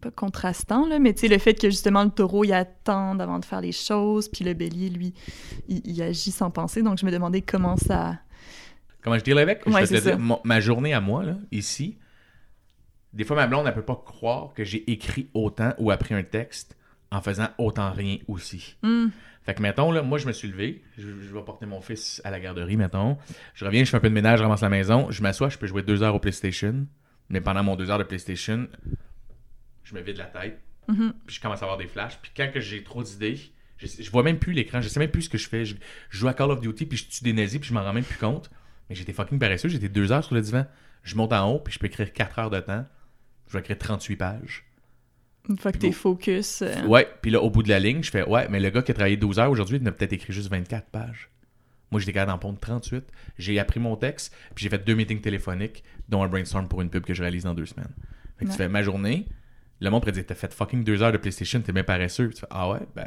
pas contrastant, là, mais tu sais, le fait que justement le taureau, il attend avant de faire les choses, puis le bélier, lui, il, il agit sans penser. Donc je me demandais comment ça. Comment je deal avec? Je Ouais, te dire, ma journée à moi, là, ici, des fois, ma blonde, elle peut pas croire que j'ai écrit autant ou appris un texte en faisant autant rien aussi. Hmm, Fait que, mettons, là, moi, je me suis levé, je, je vais porter mon fils à la garderie, mettons. Je reviens, je fais un peu de ménage, je ramasse la maison, je m'assois, je peux jouer deux heures au PlayStation. Mais pendant mon deux heures de PlayStation, je me vide la tête, mhm. puis je commence à avoir des flashs. Puis quand que j'ai trop d'idées, je, je vois même plus l'écran, je sais même plus ce que je fais. Je, je joue à Call of Duty, puis je tue des nazis, puis je m'en rends même plus compte. Mais j'étais fucking paresseux, j'étais deux heures sur le divan. Je monte en haut, puis je peux écrire quatre heures de temps. Je vais écrire 38 pages. Une fois que t'es focus. euh, Ouais, puis là, au bout de la ligne, je fais Ouais, mais le gars qui a travaillé 12 heures aujourd'hui, il en a peut-être écrit juste 24 pages. Moi, j'étais capable d'en pondre 38. J'ai appris mon texte, puis j'ai fait deux meetings téléphoniques, dont un brainstorm pour une pub que je réalise dans deux semaines. Fait que Ouais. tu fais ma journée, le monde pourrait dire T'as fait fucking deux heures de PlayStation, t'es bien paresseux. Puis tu fais Ah ouais, ben,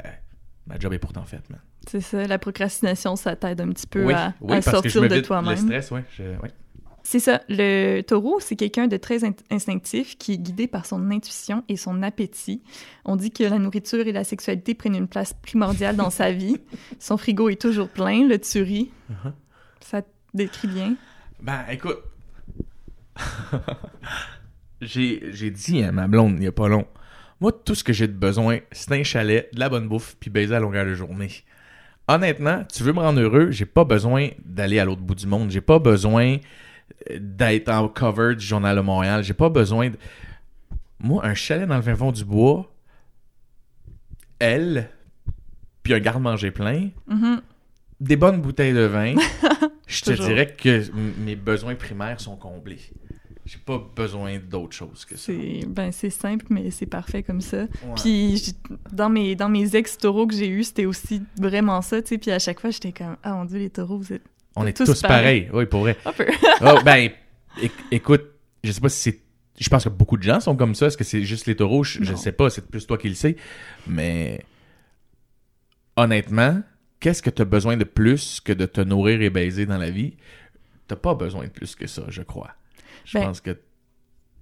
ma job est pourtant faite, man. C'est ça, la procrastination, ça t'aide un petit peu oui, à, oui sortir de vide le toi-même. stress, ouais. je- ouais. C'est ça. Le taureau, c'est quelqu'un de très in- instinctif qui est guidé par son intuition et son appétit. On dit que la nourriture et la sexualité prennent une place primordiale dans sa vie. *laughs* Son frigo est toujours plein, le tuerie. Uh-huh. Ça te décrit bien? Ben, écoute. *laughs* j'ai, dit à ma blonde, il y a pas long. Moi, tout ce que j'ai de besoin, c'est un chalet, de la bonne bouffe, puis baiser à longueur de journée. Honnêtement, tu veux me rendre heureux, j'ai pas besoin d'aller à l'autre bout du monde. J'ai pas besoin euh, d'être en cover du Journal de Montréal. J'ai pas besoin de... Moi, un chalet dans le fin fond du bois, elle, puis un garde-manger plein, Mhm. des bonnes bouteilles de vin, *laughs* je te dirais que mes besoins primaires sont comblés. J'ai pas besoin d'autre chose que ça. C'est ben, c'est simple, mais c'est parfait comme ça. Ouais. Puis dans mes, dans mes ex-taureaux que j'ai eus, c'était aussi vraiment ça, tu sais. Puis à chaque fois, j'étais comme, ah mon dieu, les taureaux, vous êtes On est tous tous, pareils. pareils. Oui, pour vrai. un peu. *laughs* oh, ben, éc- écoute, je sais pas si c'est. Je pense que beaucoup de gens sont comme ça. Est-ce que c'est juste les taureaux? Je, je sais pas. C'est plus toi qui le sais. Mais honnêtement, qu'est-ce que tu as besoin de plus que de te nourrir et baiser dans la vie? T'as pas besoin de plus que ça, je crois. Je Ben, pense que.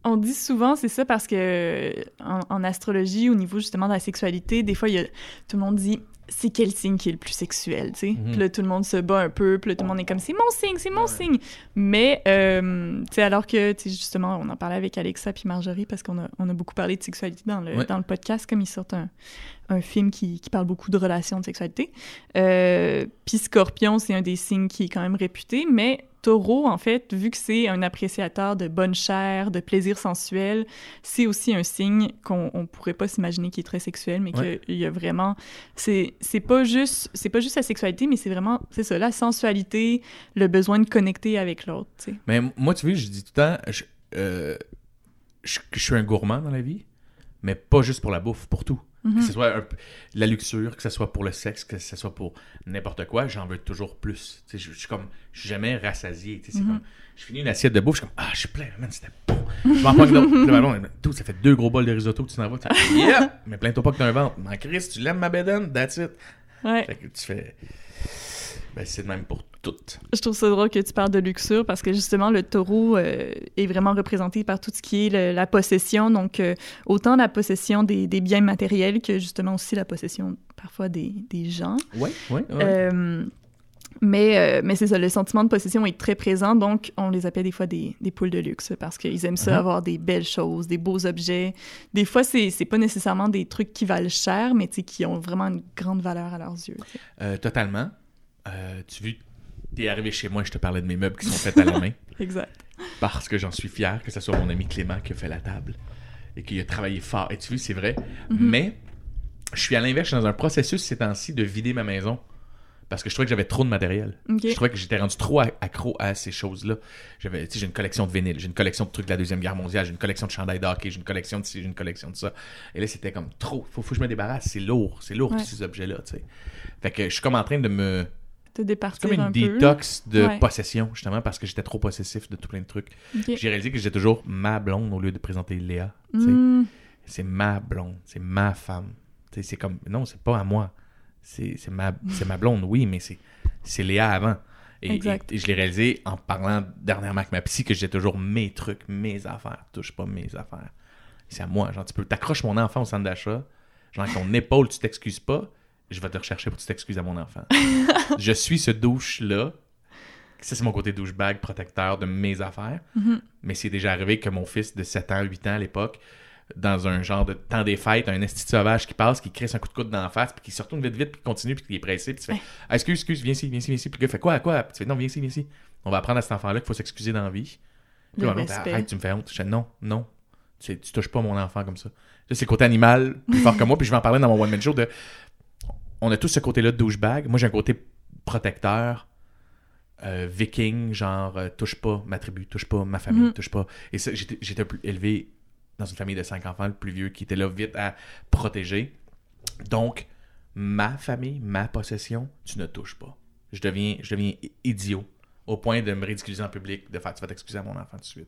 On dit souvent, c'est ça, parce que en, en astrologie, au niveau justement de la sexualité, des fois, il y a, tout le monde dit c'est quel signe qui est le plus sexuel, tu sais? Mhm. Puis là, tout le monde se bat un peu, puis là, tout le monde est comme c'est mon signe, c'est mon signe. Mais, euh, tu sais, alors que, tu sais, justement, on en parlait avec Alexa puis Marjorie parce qu'on a, on a beaucoup parlé de sexualité dans le, Ouais. dans le podcast, comme ils sortent un, un film qui, qui parle beaucoup de relations de sexualité. Euh, puis Scorpion, c'est un des signes qui est quand même réputé, mais Taureau, en fait, vu que c'est un appréciateur de bonne chair, de plaisir sensuel, c'est aussi un signe qu'on on pourrait pas s'imaginer qui est très sexuel, mais Ouais. qu'il y a vraiment... C'est pas juste c'est pas juste la sexualité, mais c'est vraiment, c'est ça, la sensualité, le besoin de connecter avec l'autre. Mais moi, tu vois, je dis tout le temps, je, euh, je, je suis un gourmand dans la vie, mais pas juste pour la bouffe, pour tout. Mhm. Que ce soit un peu- la luxure, que ce soit pour le sexe, que ce soit pour n'importe quoi, j'en veux toujours plus. Je, je suis comme, je suis jamais rassasié. c'est Mhm. comme, je finis une assiette de bouffe, je suis comme, ah, je suis plein, man, c'était bon. Je m'en prends blonde, Dude, ça fait deux gros bols de risotto que tu t'en vas. Tu fais, Yep! Mais plains-toi pas que t'as un ventre. Mais Chris, tu l'aimes ma bédaine, that's it. Ouais. Fait que tu fais. Ben, c'est le même pour toutes. Je trouve ça drôle que tu parles de luxure parce que justement, le taureau euh, est vraiment représenté par tout ce qui est le- la possession. Donc, euh, autant la possession des, des biens matériels que justement aussi la possession parfois des, des gens. Oui, oui, oui. Euh, mais mais c'est ça, le sentiment de possession est très présent. Donc, on les appelle des fois des, des poules de luxe parce qu'ils aiment ça, Uh-huh. avoir des belles choses, des beaux objets. Des fois, c'est pas nécessairement des trucs qui valent cher, mais qui ont vraiment une grande valeur à leurs yeux. totalement. Tu t'es arrivé chez moi, je te parlais de mes meubles qui sont faits à la main. *laughs* Exact. Parce que j'en suis fier que ce soit mon ami Clément qui a fait la table et qui a travaillé fort. Et tu vois, c'est vrai. Mhm. Mais Je suis à l'inverse, je suis dans un processus ces temps-ci de vider ma maison. Parce que je trouvais que j'avais trop de matériel. Je trouvais que j'étais rendu trop accro à ces choses-là. J'avais, tu sais, j'ai une collection de vinyles, j'ai une collection de trucs de la Deuxième Guerre mondiale, j'ai une collection de chandails de hockey, j'ai une collection de ci, j'ai une collection de ça. Et là, c'était comme trop. Faut, faut que je me débarrasse. C'est lourd. C'est lourd, Ouais. tous ces objets-là, tu sais. Fait que je suis comme en train de me. C'est départir comme une un peu. détox de Ouais. possession, justement, parce que j'étais trop possessif de tout plein de trucs. J'ai réalisé que j'étais toujours ma blonde au lieu de présenter Léa. Hmm. C'est ma blonde, c'est ma femme. C'est comme. Non, c'est pas à moi. C'est ma, ma blonde, oui, mais c'est Léa avant. Et, Exact. et- et je l'ai réalisé en parlant dernièrement avec ma psy que j'ai toujours mes trucs, mes affaires. Touche pas mes affaires. C'est à moi. Genre, tu peux t'accroches mon enfant au centre d'achat. Genre, ton *laughs* épaule, tu t'excuses pas. Je vais te rechercher pour que tu t'excuses à mon enfant. *laughs* je suis ce douche-là. Ça, c'est mon côté douchebag protecteur de mes affaires. Mhm. Mais c'est déjà arrivé que mon fils de 7 ans, 8 ans à l'époque, dans un genre de temps des fêtes, un esti sauvage qui passe, qui crisse un coup de coude dans la face, puis qui se retourne vite vite, puis qui continue, puis qui est pressé, puis tu fais ah, excuse, excuse, viens ici, viens ici, viens ici. Puis le gars fait quoi, quoi? Puis tu fais non, viens ici, viens ici. On va apprendre à cet enfant-là qu'il faut s'excuser dans la vie. Puis arrête, tu me fais honte. Je fais non, non. Tu, tu touches pas mon enfant comme ça. Là, c'est le côté animal, plus fort que moi, puis je vais en parler dans mon one-man show de. On a tous ce côté-là de douchebag. Moi, j'ai un côté protecteur, euh, viking, genre euh, touche pas ma tribu, touche pas ma famille, Mhm. touche pas. Et ça, j'étais plus élevé dans une famille de cinq enfants, le plus vieux, qui était là vite à protéger. Donc, ma famille, ma possession, tu ne touches pas. Je deviens, je deviens idiot au point de me ridiculiser en public, de faire tu vas t'excuser à mon enfant tout de suite.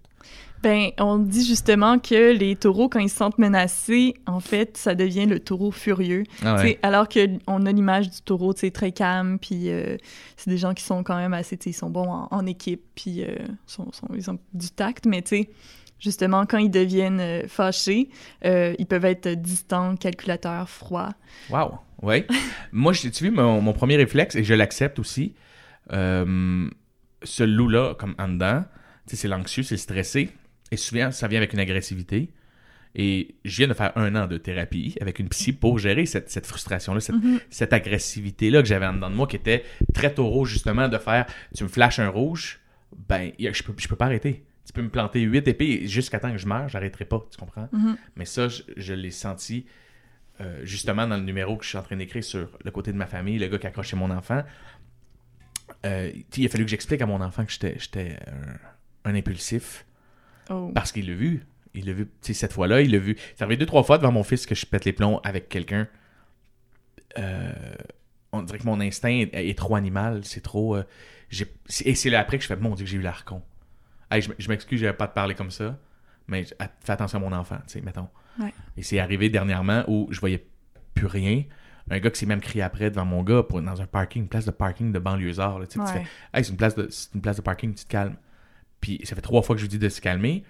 Ben, on dit justement que les taureaux, quand ils se sentent menacés, en fait, ça devient le taureau furieux. Ah Tu sais, Alors qu'on a l'image du taureau, tu très calme, puis euh, c'est des gens qui sont quand même assez, tu ils sont bons en, en équipe, puis euh, sont, sont- ils ont du tact, mais tu sais, justement, quand ils deviennent euh, fâchés, euh, ils peuvent être distants, calculateurs, froids. Wow. Oui. *laughs* Moi, j'ai- tu vu, mon, mon premier réflexe, et je l'accepte aussi, euh, ce loup-là, comme en dedans, c'est l'anxieux, c'est stressé, et souvent, ça vient avec une agressivité. Et je viens de faire un an de thérapie avec une psy pour gérer cette, cette frustration-là, cette, Mhm. cette agressivité-là que j'avais en dedans de moi, qui était très taureau, justement, de faire tu me flashes un rouge, ben, a- je peux, je peux pas arrêter. Tu peux me planter huit épées jusqu'à temps que je meurs, j'arrêterai pas, tu comprends? Mhm. Mais ça, je, je l'ai senti euh, justement dans le numéro que je suis en train d'écrire sur le côté de ma famille, le gars qui accrochait mon enfant. Euh, il a fallu que j'explique à mon enfant que j'étais, j'étais un, un impulsif Oh. parce qu'il l'a vu. Il l'a vu, cette fois-là, il l'a vu. C'est arrivé deux, trois fois devant mon fils que je pète les plombs avec quelqu'un. Euh, on dirait que mon instinct est, est trop animal, c'est trop. euh, et c'est là après que je fais, mon Dieu, que j'ai eu l'arcon. Hey, je, je m'excuse, j'avais pas de parler comme ça, mais fais attention à mon enfant, tu sais, mettons. Ouais. Et c'est arrivé dernièrement où je voyais plus rien. Un gars qui s'est même crié après devant mon gars pour, dans un parking, une place de parking de banlieusard. Là, tu sais, tu Ouais. fais, Hey, c'est une place de c'est une place de parking, tu te calmes. Puis ça fait trois fois que je lui dis de se calmer.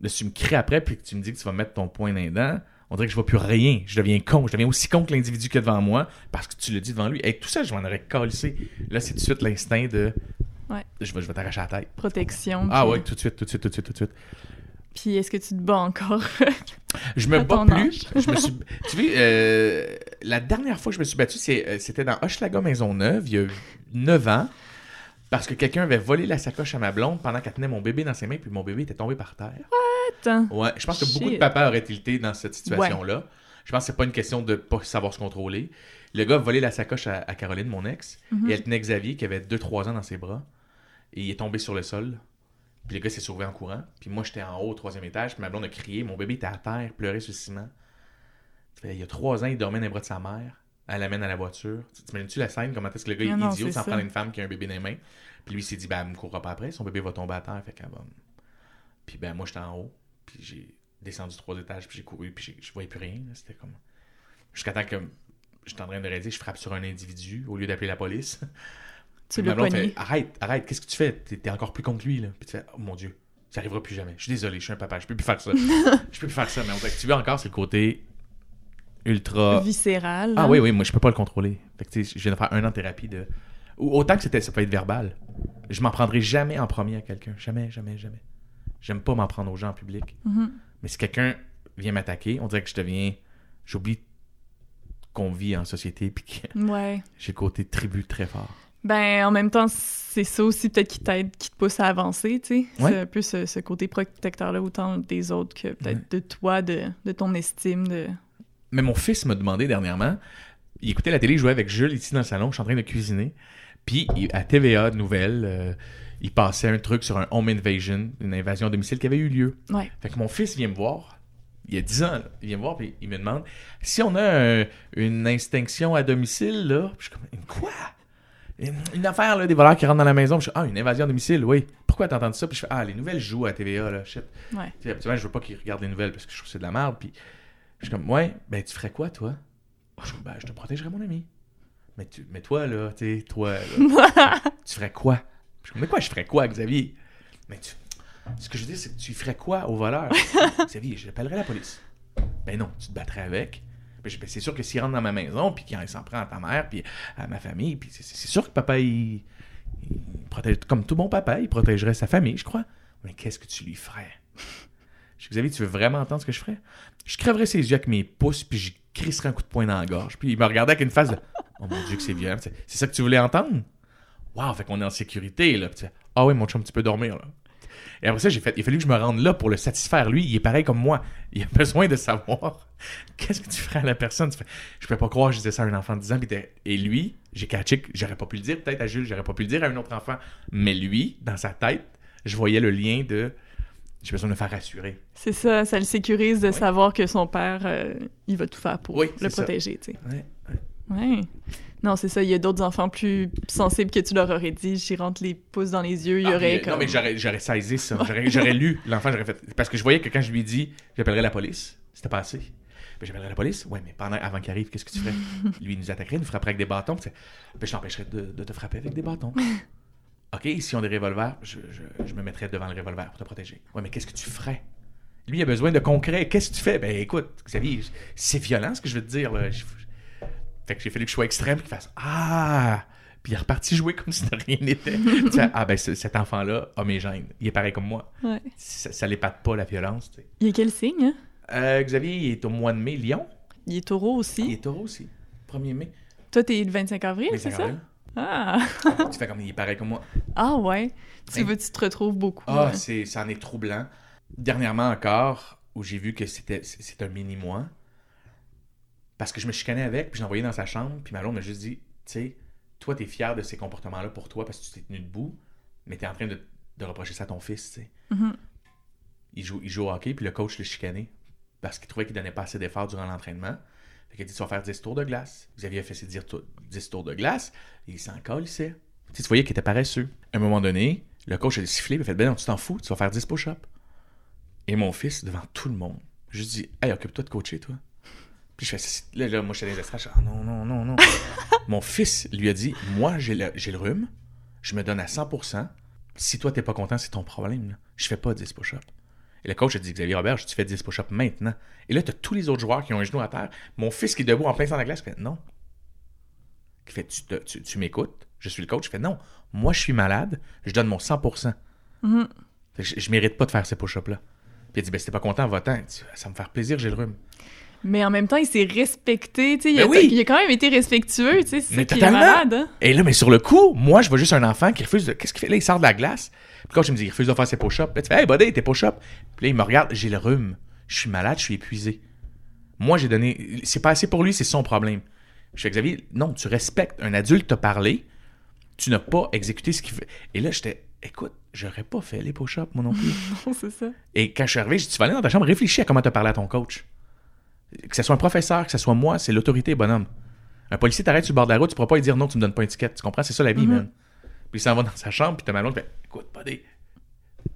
Là, si tu me cries après puis que tu me dis que tu vas mettre ton poing dans les dents, on dirait que je vois plus rien. Je deviens con. Je deviens aussi con que l'individu qui est devant moi parce que tu le dis devant lui. Et tout ça, je m'en aurais calissé. Là, c'est tout de suite l'instinct de. Ouais. Je vais, je vais t'arracher la tête. Protection. Ah puis- ouais, tout de suite, tout de suite, tout de suite, tout de suite. Puis est-ce que tu te bats encore? Je me bats plus. âge. Je me suis. Tu vois, euh, la dernière fois que je me suis battu, euh, c'était dans Hochelaga Maisonneuve, il y a 9 ans, parce que quelqu'un avait volé la sacoche à ma blonde pendant qu'elle tenait mon bébé dans ses mains, puis mon bébé était tombé par terre. Attends. Ouais, je pense que beaucoup de papas auraient tilté dans cette situation-là. Je pense que c'est pas une question de pas savoir se contrôler. Le gars a volé la sacoche à, à Caroline, mon ex, Mhm. et elle tenait Xavier, qui avait 2-3 ans dans ses bras, et il est tombé sur le sol. Puis le gars s'est sauvé en courant. Puis moi, j'étais en haut au troisième étage, puis ma blonde a crié, mon bébé était à terre, pleurait sur le ciment. Il y a 3 ans, il dormait dans les bras de sa mère. Elle l'amène à la voiture. Tu- T'imagines-tu la scène, comment est-ce que le gars Ah est non, idiot ça. prendre une femme qui a un bébé dans les mains? Puis lui, il s'est dit, ben, elle me courra pas après, son bébé va tomber à terre, fait qu'elle va me- Puis ben, moi, j'étais en haut, puis j'ai descendu trois étages, puis j'ai couru, puis je voyais plus rien. C'était comme. Jusqu'à temps que j'étais en train de réaliser, je frappe sur un individu au lieu d'appeler la police. Tu fait, Arrête, arrête, qu'est-ce que tu fais? T'es t'es encore plus contre lui, là. Puis tu fais, oh mon Dieu, ça arrivera plus jamais. Je suis désolé, je suis un papa, je peux plus faire ça. *laughs* je peux plus faire ça, mais on dirait que tu veux encore, c'est le côté ultra. Viscéral. Ah là. oui, oui, moi je peux pas le contrôler. Fait que tu sais, je viens de faire un an de thérapie de. Ou autant que c'était, ça peut être verbal. Je m'en prendrai jamais en premier à quelqu'un. Jamais, jamais, jamais. J'aime pas m'en prendre aux gens en public. Mhm. Mais si quelqu'un vient m'attaquer, on dirait que je deviens. J'oublie qu'on vit en société puis que Ouais. j'ai le côté tribu très fort. Ben, en même temps, c'est ça aussi peut-être qui t'aide, qui te pousse à avancer, tu sais. Ouais. C'est un peu ce, ce côté protecteur-là, autant des autres que peut-être de toi, de, de ton estime, de... Mais mon fils m'a demandé dernièrement, il écoutait la télé, il jouait avec Jules ici dans le salon, je suis en train de cuisiner. Puis à TVA Nouvelles, euh, il passait un truc sur un home invasion, une invasion à domicile qui avait eu lieu. Ouais. Fait que mon fils vient me voir, il a 10 ans, là. il vient me voir puis il me demande si on a un- une extinction à domicile, là. Puis je suis comme, quoi? Une, une affaire, là, des voleurs qui rentrent dans la maison. Puis je suis, ah, une invasion à domicile, oui. Pourquoi t'as entendu ça? Puis je fais, ah, les nouvelles jouent à TVA, là, shit. Ouais. Habituellement, je veux pas qu'ils regardent les nouvelles parce que je trouve que c'est de la merde. Puis je suis comme, ouais, ben tu ferais quoi, toi? Je comme, ben, je te protégerais, mon ami. Mais, tu, mais toi, là, tu sais, toi, là, *laughs* tu ferais quoi? Je comme, mais quoi, je ferais quoi, Xavier? Mais tu. Ce que je veux dire, c'est que tu ferais quoi au voleur? *laughs* Xavier, j'appellerais la police. Ben non, tu te battrais avec. Ben, c'est sûr que s'il rentre dans ma maison, puis qu'il s'en prend à ta mère, puis à ma famille, puis c'est, sûr que papa, il, protège, comme tout bon papa, il protégerait sa famille, je crois. Mais qu'est-ce que tu lui ferais? Je dis, Xavier, tu veux vraiment entendre ce que je ferais? Je crèverais ses yeux avec mes pouces, puis je crisserais un coup de poing dans la gorge. Puis il me regardait avec une face de Oh mon Dieu, que c'est violent. C'est ça que tu voulais entendre? Waouh, fait qu'on est en sécurité, là. Ah oui, mon chum, tu peux dormir, là. Et après ça, j'ai fait, il a fallu que je me rende là pour le satisfaire. Lui, il est pareil comme moi. *laughs* Il a besoin de savoir *laughs* qu'est-ce que tu ferais à la personne. Tu fais, je peux pas croire que je disais ça à un enfant de 10 ans. Et lui, j'ai catché que j'aurais pas pu le dire peut-être à Jules, j'aurais pas pu le dire à un autre enfant. Mais lui, dans sa tête, je voyais le lien de j'ai besoin de me faire rassurer. C'est ça, ça le sécurise de savoir que son père, euh, il va tout faire pour Oui, le protéger, tu sais. Ouais. Ouais. Non, c'est ça, il y a d'autres enfants plus sensibles que tu leur aurais dit, j'y rentre les pouces dans les yeux, il y Ah, aurait comme... Non, mais j'aurais, j'aurais saisi ça. J'aurais, lu *laughs* l'enfant, j'aurais fait. Parce que je voyais que quand je lui ai dit, j'appellerai la police, c'était pas assez. Ben, j'appellerai la police? Ouais, mais pendant, avant qu'il arrive, qu'est-ce que tu ferais? *laughs* lui, il nous attaquerait, il nous frapperait avec des bâtons. Ben, je t'empêcherais de, de te frapper avec des bâtons. *laughs* OK, si on a des revolvers, je, je- je me mettrais devant le revolver pour te protéger. Ouais, mais qu'est-ce que tu ferais? Lui, il a besoin de concret. Qu'est-ce que tu fais? Ben, écoute, Xavier, c'est violent ce que je veux te dire. Là. Je- Fait que j'ai fallu que je sois extrême et qu'il fasse Ah! Puis il est reparti jouer comme si de rien n'était. *laughs* Tu ah, ben, ce- cet enfant-là a mes gènes. Il est pareil comme moi. Ouais. Ça, ça l'épate pas, la violence. tu sais. Il y a quel signe, hein? Euh, Xavier, il est au mois de mai, Lyon. Il est taureau Il aussi. est taureau aussi. 1er mai. Toi, t'es le 25 avril, c'est ça? rappelle. Ah! Tu fais comme il est pareil comme moi. Ah ouais! Tu Hey. veux, tu te retrouves beaucoup. Ah, hein. c'est, ça en est troublant. Dernièrement encore, où j'ai vu que c'était, c'est, c'est un mini-moi, parce que je me chicanais avec, puis je envoyé dans sa chambre, puis ma m'a juste dit, tu sais, toi, t'es fier de ces comportements-là pour toi parce que tu t'es tenu debout, mais t'es en train de, de reprocher ça à ton fils, tu sais. Mhm. Il joue, il joue au hockey, puis le coach le chicanait parce qu'il trouvait qu'il donnait pas assez d'efforts durant l'entraînement. Fait qu'il a dit, tu vas faire 10 tours de glace. Vous aviez fait ses 10 tours, 10 tours de glace, et il s'en calissait. Tu sais, tu voyais qu'il était paresseux. À un moment donné, le coach a sifflé, il a fait, ben non, tu t'en fous, tu vas faire 10 push-ups. Et mon fils, devant tout le monde, je dis, hey, occupe-toi de coacher, toi. Puis je fais, là, là moi, je suis dans les estrades, je fais, ah non, non, non, non. *laughs* mon fils lui a dit, moi, j'ai le, j'ai le rhume, je me donne à 100%. Si toi, t'es pas content, c'est ton problème. là. Je fais pas 10 push-ups. Et le coach a dit, Xavier Robert, tu fais 10 push-ups maintenant. Et là, t'as tous les autres joueurs qui ont un genou à terre. Mon fils qui est debout en plein centre de la glace, il fait, non. Il fait, tu, tu, tu m'écoutes, je suis le coach. Je fais, non, moi, je suis malade, je donne mon 100%. Mhm. Fait que je, je mérite pas de faire ces push-ups-là. Puis il dit, ben, si t'es pas content, va-t'en. Ça va me faire plaisir, j'ai le rhume. Mais en même temps, il s'est respecté, tu sais. Il, Ben a- oui! il a quand même été respectueux, tu sais. C'est Mais ça qui est totalement. malade, hein? Et là, mais sur le coup, moi, je vois juste un enfant qui refuse de. Qu'est-ce qu'il fait? Là? Il sort de la glace. Puis coach, il me dit, il refuse de faire ses push-ups. Là, tu fais, hey, buddy, tes push-ups. Puis là, il me regarde, j'ai le rhume. Je suis malade, je suis épuisé. Moi, j'ai donné. C'est pas assez pour lui, c'est son problème. Je fais, Xavier, non, tu respectes. Un adulte t'a parlé, tu n'as pas exécuté ce qu'il fait. Et là, j'étais, écoute, j'aurais pas fait les push-ups, moi non plus. *laughs* Non, c'est ça. Et quand je suis arrivé, j'ai dit, tu vas aller dans ta chambre, réfléchis à comment t'as parlé à ton coach. Que ce soit un professeur, que ce soit moi, c'est l'autorité, bonhomme. Un policier t'arrête sur le bord de la route, tu pourras pas lui dire non, tu me donnes pas une étiquette. Tu comprends? C'est ça la vie, Mhm. man. Puis il s'en va dans sa chambre, puis t'as ma blonde, fait, écoute, buddy,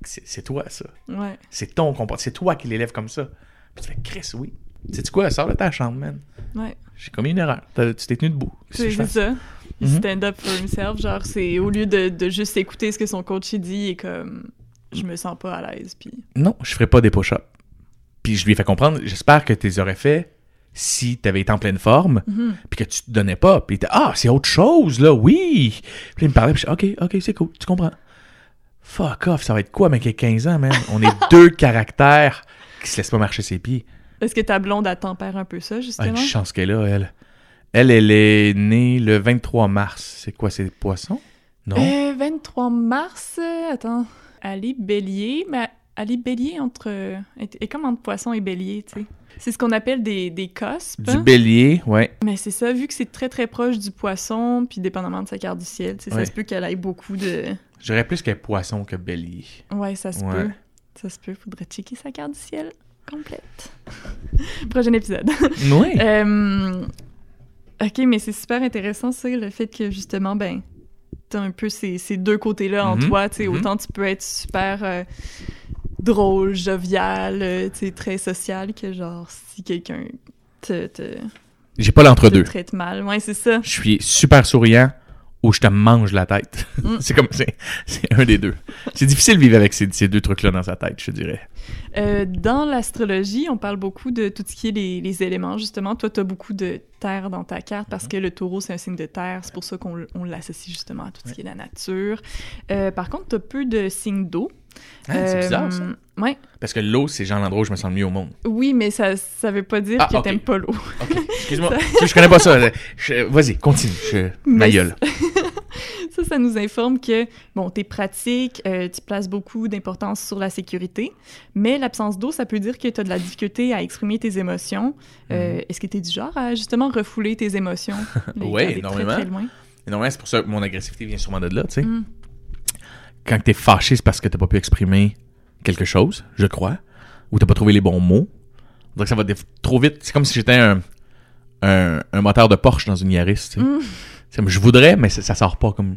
c'est c'est toi, ça. Ouais. C'est ton comportement. C'est toi qui l'élève comme ça. Puis tu fais, Chris, oui. Sais-tu quoi? Sors de ta chambre, man. Ouais. J'ai commis une erreur. Tu t'es tenu debout. C'est ça. Il Mhm. stand up for himself. Genre, c'est au lieu de, de juste écouter ce que son coach dit, est comme je me sens pas à l'aise. Puis Non, je ferai pas des push-ups. Puis je lui ai fait comprendre, j'espère que tu les aurais fait si tu avais été en pleine forme, Mhm. puis que tu te donnais pas. Puis il était, ah, c'est autre chose, là, oui. Puis il me parlait, puis je ok, ok, c'est cool, tu comprends. Fuck off, ça va être quoi, mec, avec 15 ans, man? On est *laughs* deux caractères qui se laissent pas marcher ses pieds. est-ce que ta blonde elle tempère un peu ça Ah, justement? une chance qu'elle a, elle. Elle, elle est née le 23 mars. C'est quoi, c'est poisson? Non? Euh, 23 mars, euh, attends, elle est bélier, mais est bélier entre. Est comme entre poisson et bélier, tu sais. C'est ce qu'on appelle des, des cospes. Du bélier, ouais. Mais c'est ça, vu que c'est très très proche du poisson, puis dépendamment de sa carte du ciel, tu sais, Ouais. ça se peut qu'elle ait beaucoup de. J'aurais plus qu'un poisson que bélier. Ouais, ça se Ouais. peut. Ça se peut. Faudrait checker sa carte du ciel complète. *laughs* Prochain épisode. Oui. *laughs* Euh, ok, mais c'est super intéressant, ça, le fait que justement, ben, t'as un peu ces, ces deux côtés-là en Mhm, toi. Tu sais, mhm. autant tu peux être super euh, drôle, jovial, euh, tu sais, très social, que genre, si quelqu'un te, te, J'ai pas l'entre-deux. traite mal. Ouais, c'est ça. Je suis super souriant ou je te mange la tête. Mm. *laughs* c'est comme, c'est, c'est un des deux. C'est difficile de vivre avec ces, ces deux trucs-là dans sa tête, je dirais. Euh, dans l'astrologie, on parle beaucoup de tout ce qui est les, les éléments, justement. Toi, tu as beaucoup de terre dans ta carte parce que le taureau, c'est un signe de terre. C'est pour ça qu'on l'associe justement à tout ce qui est la nature. Euh, par contre, tu as peu de signes d'eau. Ah, c'est Euh, bizarre, ça. Ouais. Parce que l'eau, c'est genre l'endroit où je me sens le mieux au monde. Oui, mais ça, ça veut pas dire Ah, que ok. t'aimes pas l'eau. OK. Excuse-moi. *laughs* je, je connais pas ça. Vas-y, continue. Je, ma gueule. *laughs* Ça, ça nous informe que, bon, t'es pratique, euh, tu places beaucoup d'importance sur la sécurité, mais l'absence d'eau, ça peut dire que tu as de la difficulté à exprimer tes émotions. Euh, Est-ce que tu es du genre à justement refouler tes émotions? *laughs* garder énormément. Très, très loin. Et normalement, c'est pour ça que mon agressivité vient sûrement de là, tu sais. Mm. Quand t'es fâché, c'est parce que t'as pas pu exprimer quelque chose, je crois, ou t'as pas trouvé les bons mots. Que ça va trop vite. C'est comme si j'étais un, un, un moteur de Porsche dans une Yaris, tu sais. Mm. Je voudrais, mais ça, sort pas comme...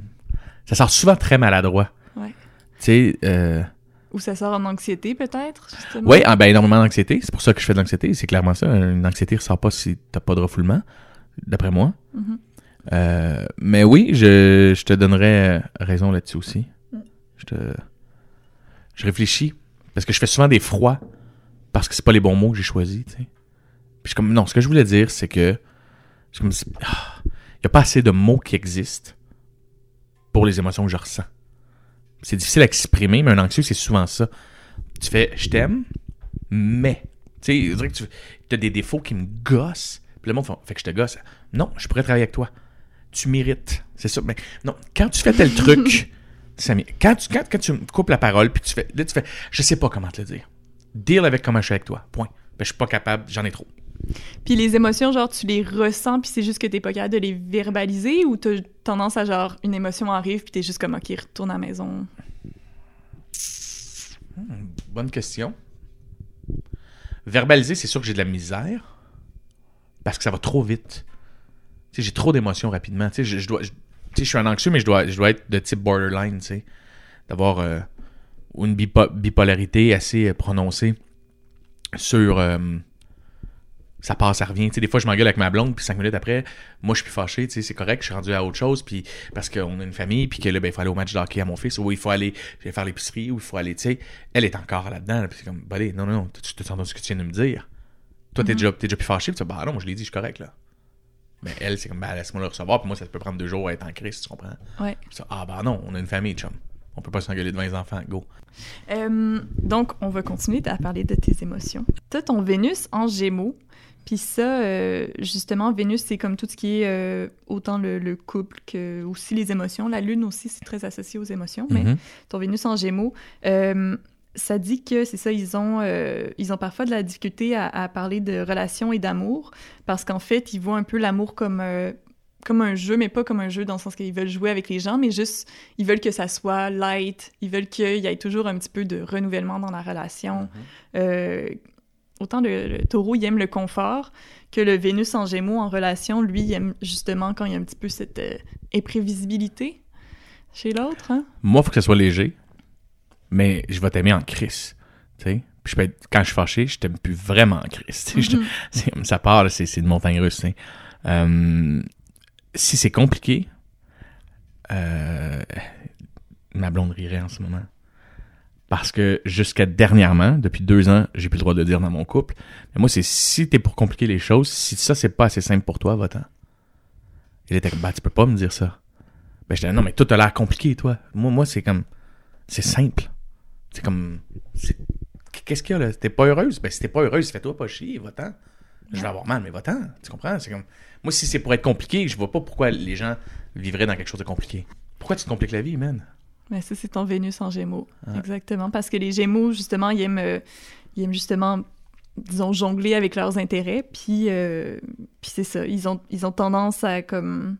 Ça sort souvent très maladroit. Ouais. Tu sais, euh... Ou ça sort en anxiété, peut-être, justement? Oui, ah, ben énormément d'anxiété. C'est pour ça que je fais de l'anxiété. C'est clairement ça. Une anxiété ressort pas si t'as pas de refoulement, d'après moi. Mhm. Euh, mais oui, je, je te donnerais raison là-dessus aussi. Je te... Je réfléchis. Parce que je fais souvent des froids. Parce que c'est pas les bons mots que j'ai choisis, non, ce que je voulais dire, c'est que... Je comme, c'est- ah, a pas assez de mots qui existent pour les émotions que je ressens. C'est difficile à exprimer, mais un anxieux, c'est souvent ça. Tu fais, je t'aime, mais... Tu sais, tu as des défauts qui me gossent. Puis le monde fait, fait que je te gosse. Non, je pourrais travailler avec toi. Tu mérites. C'est ça. Mais non, quand tu fais tel truc, *laughs* ça m'y- quand tu, quand, quand tu me coupes la parole, puis tu fais, là, tu fais, je sais pas comment te le dire. Deal avec comment je suis avec toi. Point. Ben, je suis pas capable, j'en ai trop. Puis les émotions, genre, tu les ressens, puis c'est juste que t'es pas capable de les verbaliser, ou t'as tendance à, genre, une émotion arrive, puis t'es juste comme, OK, retourne à la maison? Bonne question. Verbaliser, c'est sûr que j'ai de la misère. Parce que ça va trop vite. Tu sais, j'ai trop d'émotions rapidement. Tu sais, je, je dois. je- je suis un anxieux, mais je dois, je dois être de type borderline, tu sais. D'avoir euh, une bipo- bipolarité assez euh, prononcée sur. euh, ça passe, ça revient. Tu sais, des fois, je m'engueule avec ma blonde, puis cinq minutes après, moi, je suis plus fâché, tu sais, c'est correct, je suis rendu à autre chose, puis parce qu'on a une famille, puis que là, ben, il faut aller au match de hockey à mon fils, ou il faut aller faire l'épicerie, ou il faut aller, tu sais, elle est encore là-dedans, là, puis c'est comme, buddy, non, non, non, tu entendu ce que tu viens de me dire. Toi, t'es Mhm. déjà, déjà plus fâché, puis tu dis, bah non, moi, je l'ai dit, je suis correct, là. Mais elle, c'est comme, bah, laisse-moi le recevoir, puis moi, ça peut prendre deux jours à être en crise, tu comprends? Ouais. Ça, ah, bah non, on a une famille, chum. On peut pas s'engueuler devant les enfants, go. Euh, donc, on va continuer à parler de tes émotions. T'as ton Vénus en Gémeaux, puis ça, euh, justement, Vénus, c'est comme tout ce qui est euh, autant le, le couple que aussi les émotions. La Lune aussi, c'est très associé aux émotions, mais Mhm. ton Vénus en Gémeaux, ça dit que c'est ça, ils ont, euh, ils ont parfois de la difficulté à, à parler de relations et d'amour, parce qu'en fait, ils voient un peu l'amour comme, euh, comme un jeu, mais pas comme un jeu dans le sens qu'ils veulent jouer avec les gens, mais juste, ils veulent que ça soit light, ils veulent qu'il y ait toujours un petit peu de renouvellement dans la relation. Mhm. Euh, autant le, le taureau, il aime le confort, que le Vénus en Gémeaux en relation, lui, il aime justement quand il y a un petit peu cette imprévisibilité chez l'autre. Hein? Moi, faut que ça soit léger, mais je vais t'aimer en crise. Tu sais? Puis je peux être- quand je suis fâché, je t'aime plus vraiment en crise. Mhm. *laughs* comme ça part, c'est une montagne russe. Euh, si c'est compliqué, euh, ma blonde rirait en ce moment. Parce que jusqu'à dernièrement, depuis deux ans, j'ai plus le droit de le dire dans mon couple. Mais moi, c'est si t'es pour compliquer les choses, si ça c'est pas assez simple pour toi, va-t'en. Il était comme, bah, tu peux pas me dire ça. Ben, j'étais, non, mais tout a l'air compliqué, toi. Moi, moi, c'est comme, c'est simple. C'est comme, qu'est-ce qu'il y a là? T'es pas heureuse? Ben, si t'es pas heureuse, fais-toi pas chier, va-t'en. Je vais avoir mal, mais va-t'en. Tu comprends? C'est comme, moi, si c'est pour être compliqué, je vois pas pourquoi les gens vivraient dans quelque chose de compliqué. Pourquoi tu te compliques la vie, man? Mais ça, c'est ton Vénus en Gémeaux. Ouais. Exactement. Parce que les Gémeaux, justement, ils aiment, euh, ils aiment justement, disons, jongler avec leurs intérêts. Puis, euh, puis c'est ça. Ils ont, ils ont tendance à, comme,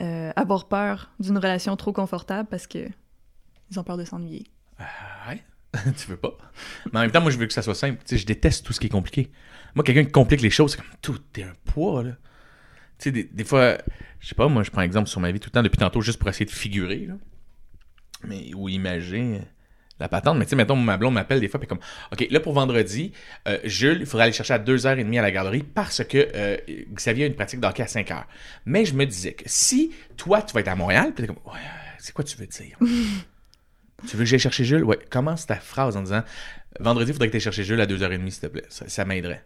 euh, avoir peur d'une relation trop confortable parce que ils ont peur de s'ennuyer. Ah *laughs* tu veux pas? Mais en même temps, moi, je veux que ça soit simple. Tu sais, je déteste tout ce qui est compliqué. Moi, quelqu'un qui complique les choses, c'est comme tout est un poids, là. Tu sais, des, des fois, je sais pas, moi, je prends exemple sur ma vie tout le temps depuis tantôt juste pour essayer de figurer, là. Mais, ou imaginer la patente. Mais tu sais, mettons, ma blonde m'appelle des fois, puis comme, OK, là, pour vendredi, euh, Jules, il faudrait aller chercher à 2h30 à la garderie parce que euh, Xavier a une pratique d'hockey à 5h. Mais je me disais que si toi, tu vas être à Montréal, puis t'es comme, ouais, c'est quoi tu veux dire? Tu veux que j'aille chercher Jules? Ouais. Commence ta phrase en disant Vendredi, il faudrait que tu chercher Jules à 2h30, s'il te plaît. Ça, ça m'aiderait.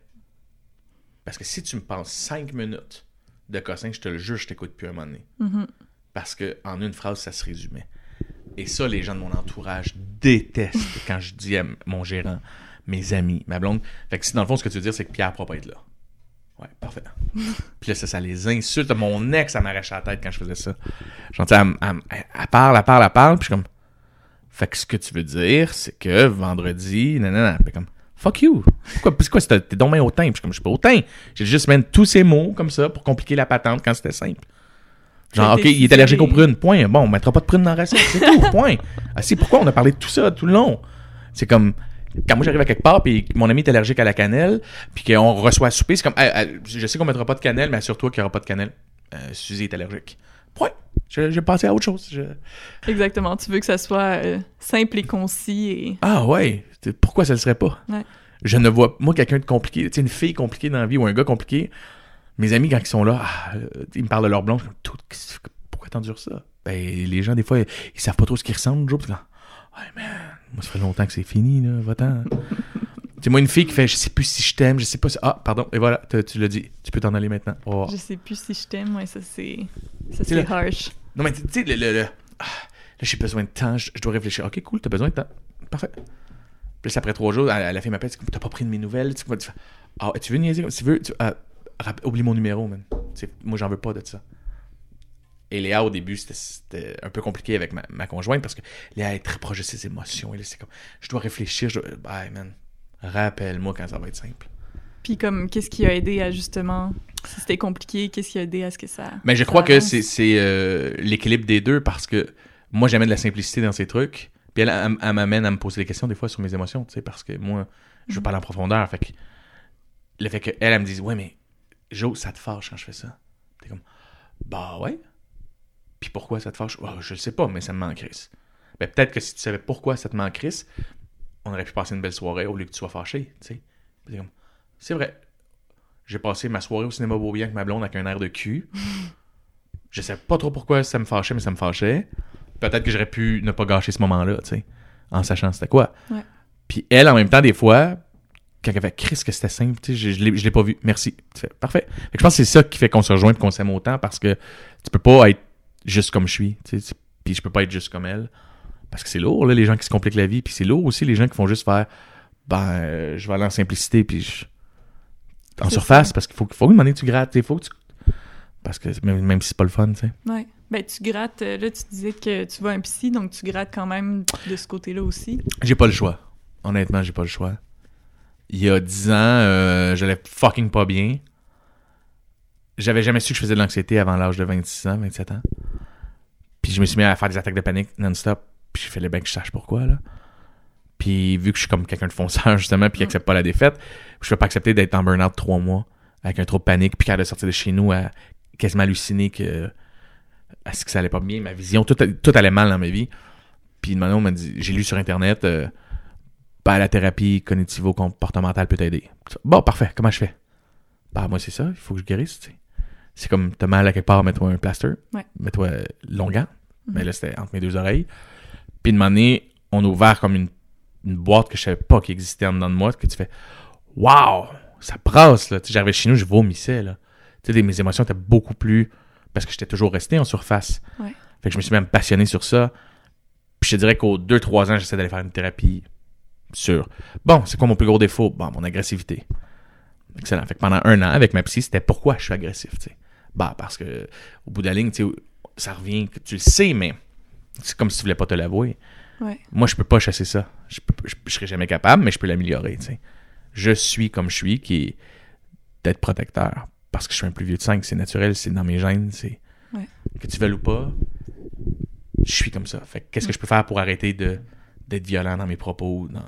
Parce que si tu me penses 5 minutes de cossin, je te le jure, je t'écoute plus un moment donné. Mhm. Parce que en une phrase, ça se résumait. Et ça, les gens de mon entourage détestent quand je dis à mon gérant, mes amis, ma blonde. Fait que si dans le fond, ce que tu veux dire, c'est que Pierre ne pourra pas être là. Ouais, parfait. *laughs* Puis là, ça, ça les insulte. Mon ex, ça m'arrachait la tête quand je faisais ça. J'entends, elle, elle- elle- elle parle, elle parle, elle parle, puis je suis comme. Fait que ce que tu veux dire, c'est que vendredi, nanana, puis comme. Fuck you! Pourquoi, c'est quoi, t'es donc bien hautain? Puis comme, je suis pas hautain. J'ai juste mis tous ces mots comme ça pour compliquer la patente quand c'était simple. Genre, ok, il est c'est- allergique aux prunes, point. Bon, on mettra pas de prunes dans la recette, c'est tout, *laughs* point. Ah, si, pourquoi on a parlé de tout ça tout le long? C'est comme, quand moi j'arrive à quelque part, puis mon ami est allergique à la cannelle, puis qu'on reçoit à souper, c'est comme, je sais qu'on mettra pas de cannelle, mais assure-toi qu'il y aura pas de cannelle. Euh, Suzy est allergique. Point. Je- J'ai passé à autre chose. Je- Exactement. Tu veux que ça soit euh, simple et concis et. Ah ouais, pourquoi ça le serait pas? Ouais. Je ne vois, moi, quelqu'un de compliqué, tu sais, une fille compliquée dans la vie ou un gars compliqué, mes amis, quand ils sont là, ah, euh, ils me parlent de leur blonde, Tout- pourquoi t'endures ça? Ben, les gens, des fois, ils savent pas trop ce qu'ils ressentent, puis là, ouais, man, moi, ça fait longtemps que c'est fini, là, va-t'en. *laughs* C'est moi une fille qui fait, je sais plus si je t'aime, je sais pas si, ah, pardon, et voilà, tu l'as dit, tu peux t'en aller maintenant. Revoir. Je sais plus si je t'aime. Ouais, ça, c'est. Ça, C'est harsh. Non, mais tu sais, le, le- le- ah, là, j'ai besoin de temps, je, dois réfléchir. Ok, cool, t'as besoin de temps. Parfait. Puis après trois jours, la, la fille m'appelle, t'as pas pris de mes nouvelles. Tu, ah, tu veux niaiser? Tu veux, tu, ah, oublie mon numéro, man. Tu sais, moi, j'en veux pas de ça. Et Léa, au début, c'était un peu compliqué avec ma, ma conjointe parce que Léa est très proche de ses émotions. Et là, c'est comme, je dois réfléchir. Je dois, Bye, man. Rappelle-moi quand ça va être simple. Puis, comme, qu'est-ce qui a aidé à justement. Si c'était compliqué, qu'est-ce qui a aidé à ce que ça. Mais je crois que c'est c'est, euh, l'équilibre des deux parce que moi, j'amène de la simplicité dans ces trucs. Puis elle, elle, elle m'amène à me poser des questions des fois sur mes émotions, tu sais, parce que moi, je veux Mhm. parler en profondeur. Fait que le fait qu'elle, elle me dise, ouais, mais Jo, ça te fâche quand je fais ça. T'es comme, bah ouais. Puis pourquoi ça te fâche? Oh, je le sais pas, mais ça me manque Ben peut-être que si tu savais pourquoi ça te manque on aurait pu passer une belle soirée au lieu que tu sois fâché, tu sais. Puis t'es comme, c'est vrai. J'ai passé ma soirée au cinéma Beaubien avec ma blonde avec un air de cul. *laughs* Je sais pas trop pourquoi ça me fâchait, mais ça me fâchait. Peut-être que j'aurais pu ne pas gâcher ce moment-là, tu sais, en sachant c'était quoi. Ouais. Puis elle, en même temps, des fois, quand elle fait Chris que c'était simple, tu sais, je, je l'ai- pas vu. Merci. Parfait. Fait que je pense que c'est ça qui fait qu'on se rejoint et qu'on s'aime autant parce que tu peux pas être juste comme je suis, tu sais, puis je peux pas être juste comme elle. Parce que c'est lourd, là, les gens qui se compliquent la vie. Puis c'est lourd aussi, les gens qui font juste faire, ben, euh, je vais aller en simplicité, puis je- en surface, ça. parce qu'il faut, faut une manière que tu grattes, il faut que tu... Parce que même, même si c'est pas le fun, tu sais. Ouais. Ben, tu grattes. euh, Là, tu disais que tu vas un psy, donc tu grattes quand même de ce côté-là aussi. J'ai pas le choix. Honnêtement, j'ai pas le choix. Il y a 10 ans, euh, j'allais fucking pas bien. J'avais jamais su que je faisais de l'anxiété avant l'âge de 26 ans, 27 ans. Puis je me suis mis à faire des attaques de panique non-stop. Puis il fallait bien que je sache pourquoi, là. Puis vu que je suis comme quelqu'un de fonceur, *laughs* justement, puis qui Mm. accepte pas la défaite, je peux pas accepter d'être en burn-out trois mois, avec un trop de panique, puis quand de sortir de chez nous à quasiment halluciner que, à ce que ça allait pas bien, ma vision, tout, tout allait mal dans ma vie. Puis maintenant, on m'a dit, j'ai lu sur Internet, euh, ben, la thérapie cognitivo-comportementale peut t'aider. Bon, parfait, comment je fais? Bah, moi, c'est ça, il faut que je guérisse, tu sais. C'est comme, t'as mal à quelque part, mets-toi un plaster. Ouais. Mets-toi longuant. Mhm. Mais là, c'était entre mes deux oreilles. Puis, de donné, on a ouvert comme une, une boîte que je savais pas qu'il existait en dedans de moi, que tu fais, waouh, ça brasse, là. J'arrivais chez nous, je vomissais, là. Tu sais, mes émotions étaient beaucoup plus, parce que j'étais toujours resté en surface. Ouais. Fait que je me suis même passionné sur ça. Puis je te dirais qu'aux 2-3 ans, j'essaie d'aller faire une thérapie sur, bon, c'est quoi mon plus gros défaut? Bon, mon agressivité. Excellent. Fait que pendant un an, avec ma psy, c'était pourquoi je suis agressif, tu sais? Bah, parce que, au bout de la ligne, tu sais, ça revient, que tu le sais, mais C'est comme si tu voulais pas te l'avouer. Ouais. Moi, je peux pas chasser ça. Je, peux- je, je serai jamais capable, mais je peux l'améliorer, tu sais. Je suis comme je suis, qui est d'être protecteur. Parce que je suis un plus vieux de 5, c'est naturel, c'est dans mes gènes, c'est... Ouais. Que tu veuilles ou pas, je suis comme ça. Fait qu'est-ce que je peux faire pour arrêter de d'être violent dans mes propos, dans,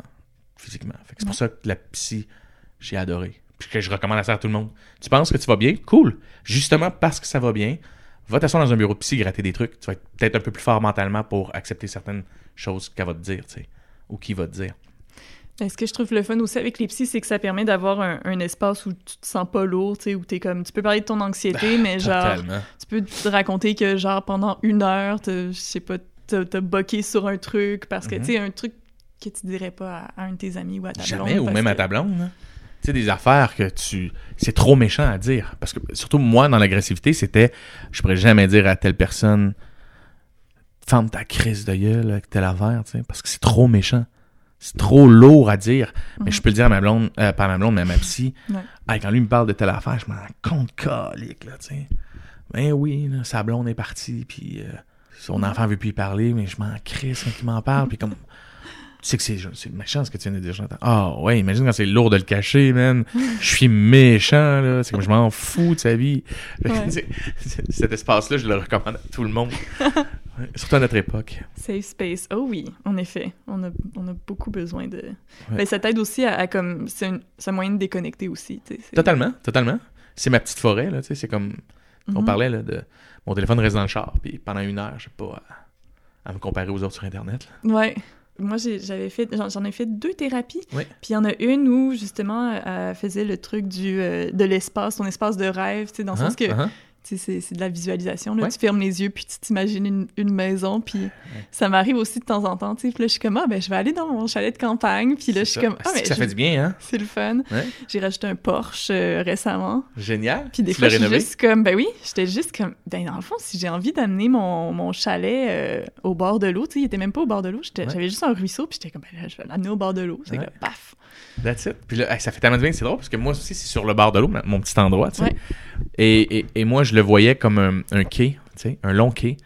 physiquement? Fait que c'est pour ça que la psy, j'ai adoré. Puis que je recommande à ça à tout le monde. Tu penses que tu vas bien? Cool. Justement parce que ça va bien, va t'asseoir dans un bureau de psy, gratter des trucs. Tu vas être peut-être un peu plus fort mentalement pour accepter certaines choses qu'elle va te dire, tu sais. Ou qui va te dire. Ce que je trouve le fun aussi avec les psys, c'est que ça permet d'avoir un, un espace où tu te sens pas lourd, tu sais, où t'es comme... Tu peux parler de ton anxiété, mais genre... Tu peux te raconter que, genre, pendant une heure, je sais pas, t'as boqué sur un truc, parce que, Mhm. tu sais, un truc que tu dirais pas à, à un de tes amis ou à ta Jamais, blonde, ou même à ta blonde. hein. Tu sais, des affaires que tu. C'est trop méchant à dire. Parce que, surtout moi, dans l'agressivité, c'était. Je pourrais jamais dire à telle personne. Ferme ta crise de gueule avec telle affaire, tu sais. Parce que c'est trop méchant. C'est trop lourd à dire. Mais Mhm. je peux le dire à ma blonde, euh, pas à ma blonde, mais à ma psy. Ouais. Ah, quand lui me parle de telle affaire, je m'en compte calique, là, tu sais. Ben oui, là, sa blonde est partie, puis euh, son enfant veut plus y parler, mais je m'en crisse quand il m'en parle, puis comme. Tu sais que c'est, c'est méchant ce que tu viens de dire, Jonathan. Ah ouais, imagine quand c'est lourd de le cacher, man. Je suis méchant, là. C'est comme je m'en fous de sa vie. Ouais. *laughs* C'est- c'est- Cet espace-là, je le recommande à tout le monde. *laughs* Surtout à notre époque. Safe space. Oh oui, en effet. On a, on a beaucoup besoin de... Ben, ça t'aide aussi à, à comme... C'est un, c'est un moyen de déconnecter aussi, c'est- Totalement, totalement. C'est ma petite forêt, là. C'est comme. On Mhm. parlait, là, de. Mon téléphone reste dans le char, puis pendant une heure, je sais pas, à, à me comparer aux autres sur Internet. là. Ouais. Moi, j'avais fait, j'en ai fait deux thérapies. Ouais. Puis il y en a une où, justement, elle faisait le truc du, euh, de l'espace, ton espace de rêve, tu sais, dans le Hein? sens que, sais, c'est- c'est de la visualisation, là. Ouais. Tu fermes les yeux, puis tu t'imagines une, une maison, puis ça m'arrive aussi de temps en temps, tu sais. Puis là, je suis comme, ah, ben, je vais aller dans mon chalet de campagne, puis là, je suis ça. comme, ah, mais que ça je- fait du bien, hein? c'est le fun. Ouais. J'ai rajouté un Porsche euh, récemment. Génial. Puis des Tu fois, je suis juste comme, ben oui, j'étais juste comme, ben dans le fond, si j'ai envie d'amener mon, mon chalet euh, au bord de l'eau, tu sais, il était même pas au bord de l'eau, j'avais juste un ruisseau, puis j'étais comme, ben là, je vais l'amener au bord de l'eau. C'est paf. That's it. Puis là, ça fait tellement de bien, c'est drôle, parce que moi aussi, c'est sur le bord de l'eau, mon petit endroit, tu sais. Ouais. Et, et, et moi, je le voyais comme un, un quai, tu sais, un long quai.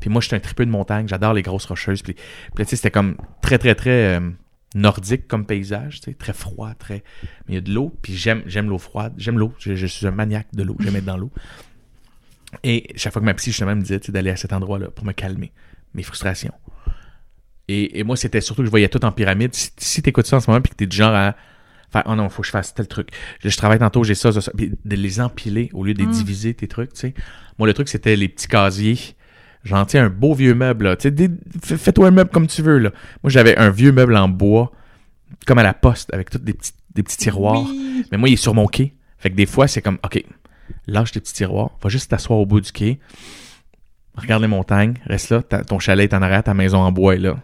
Puis moi, j'étais un tripeux de montagne, j'adore les grosses rocheuses. Puis, puis tu sais, c'était comme très, très, très euh, nordique comme paysage, tu sais, très froid, très... Mais il y a de l'eau, puis j'aime, j'aime l'eau froide, j'aime l'eau, je, je suis un maniaque de l'eau, j'aime être dans l'eau. Et chaque fois que ma psy, justement, me disait, d'aller à cet endroit-là pour me calmer, mes frustrations. Et, et moi, c'était surtout que je voyais tout en pyramide. Si, si t'écoutes ça en ce moment, puis que t'es du genre à faire, oh non, faut que je fasse tel truc. Je, je travaille tantôt, j'ai ça, ça, ça. Puis de les empiler au lieu de les Mm. diviser, tes trucs, tu sais. Moi, le truc, c'était les petits casiers. Tu sais, un beau vieux meuble, là. Tu sais, fais-toi un meuble comme tu veux, là. Moi, j'avais un vieux meuble en bois, comme à la poste, avec tous des petits, des petits tiroirs. Oui. Mais moi, il est sur mon quai. Fait que des fois, c'est comme, OK, lâche tes petits tiroirs, va juste t'asseoir au bout du quai, regarde les montagnes, reste là, ton chalet est en arrière, ta maison en bois est là.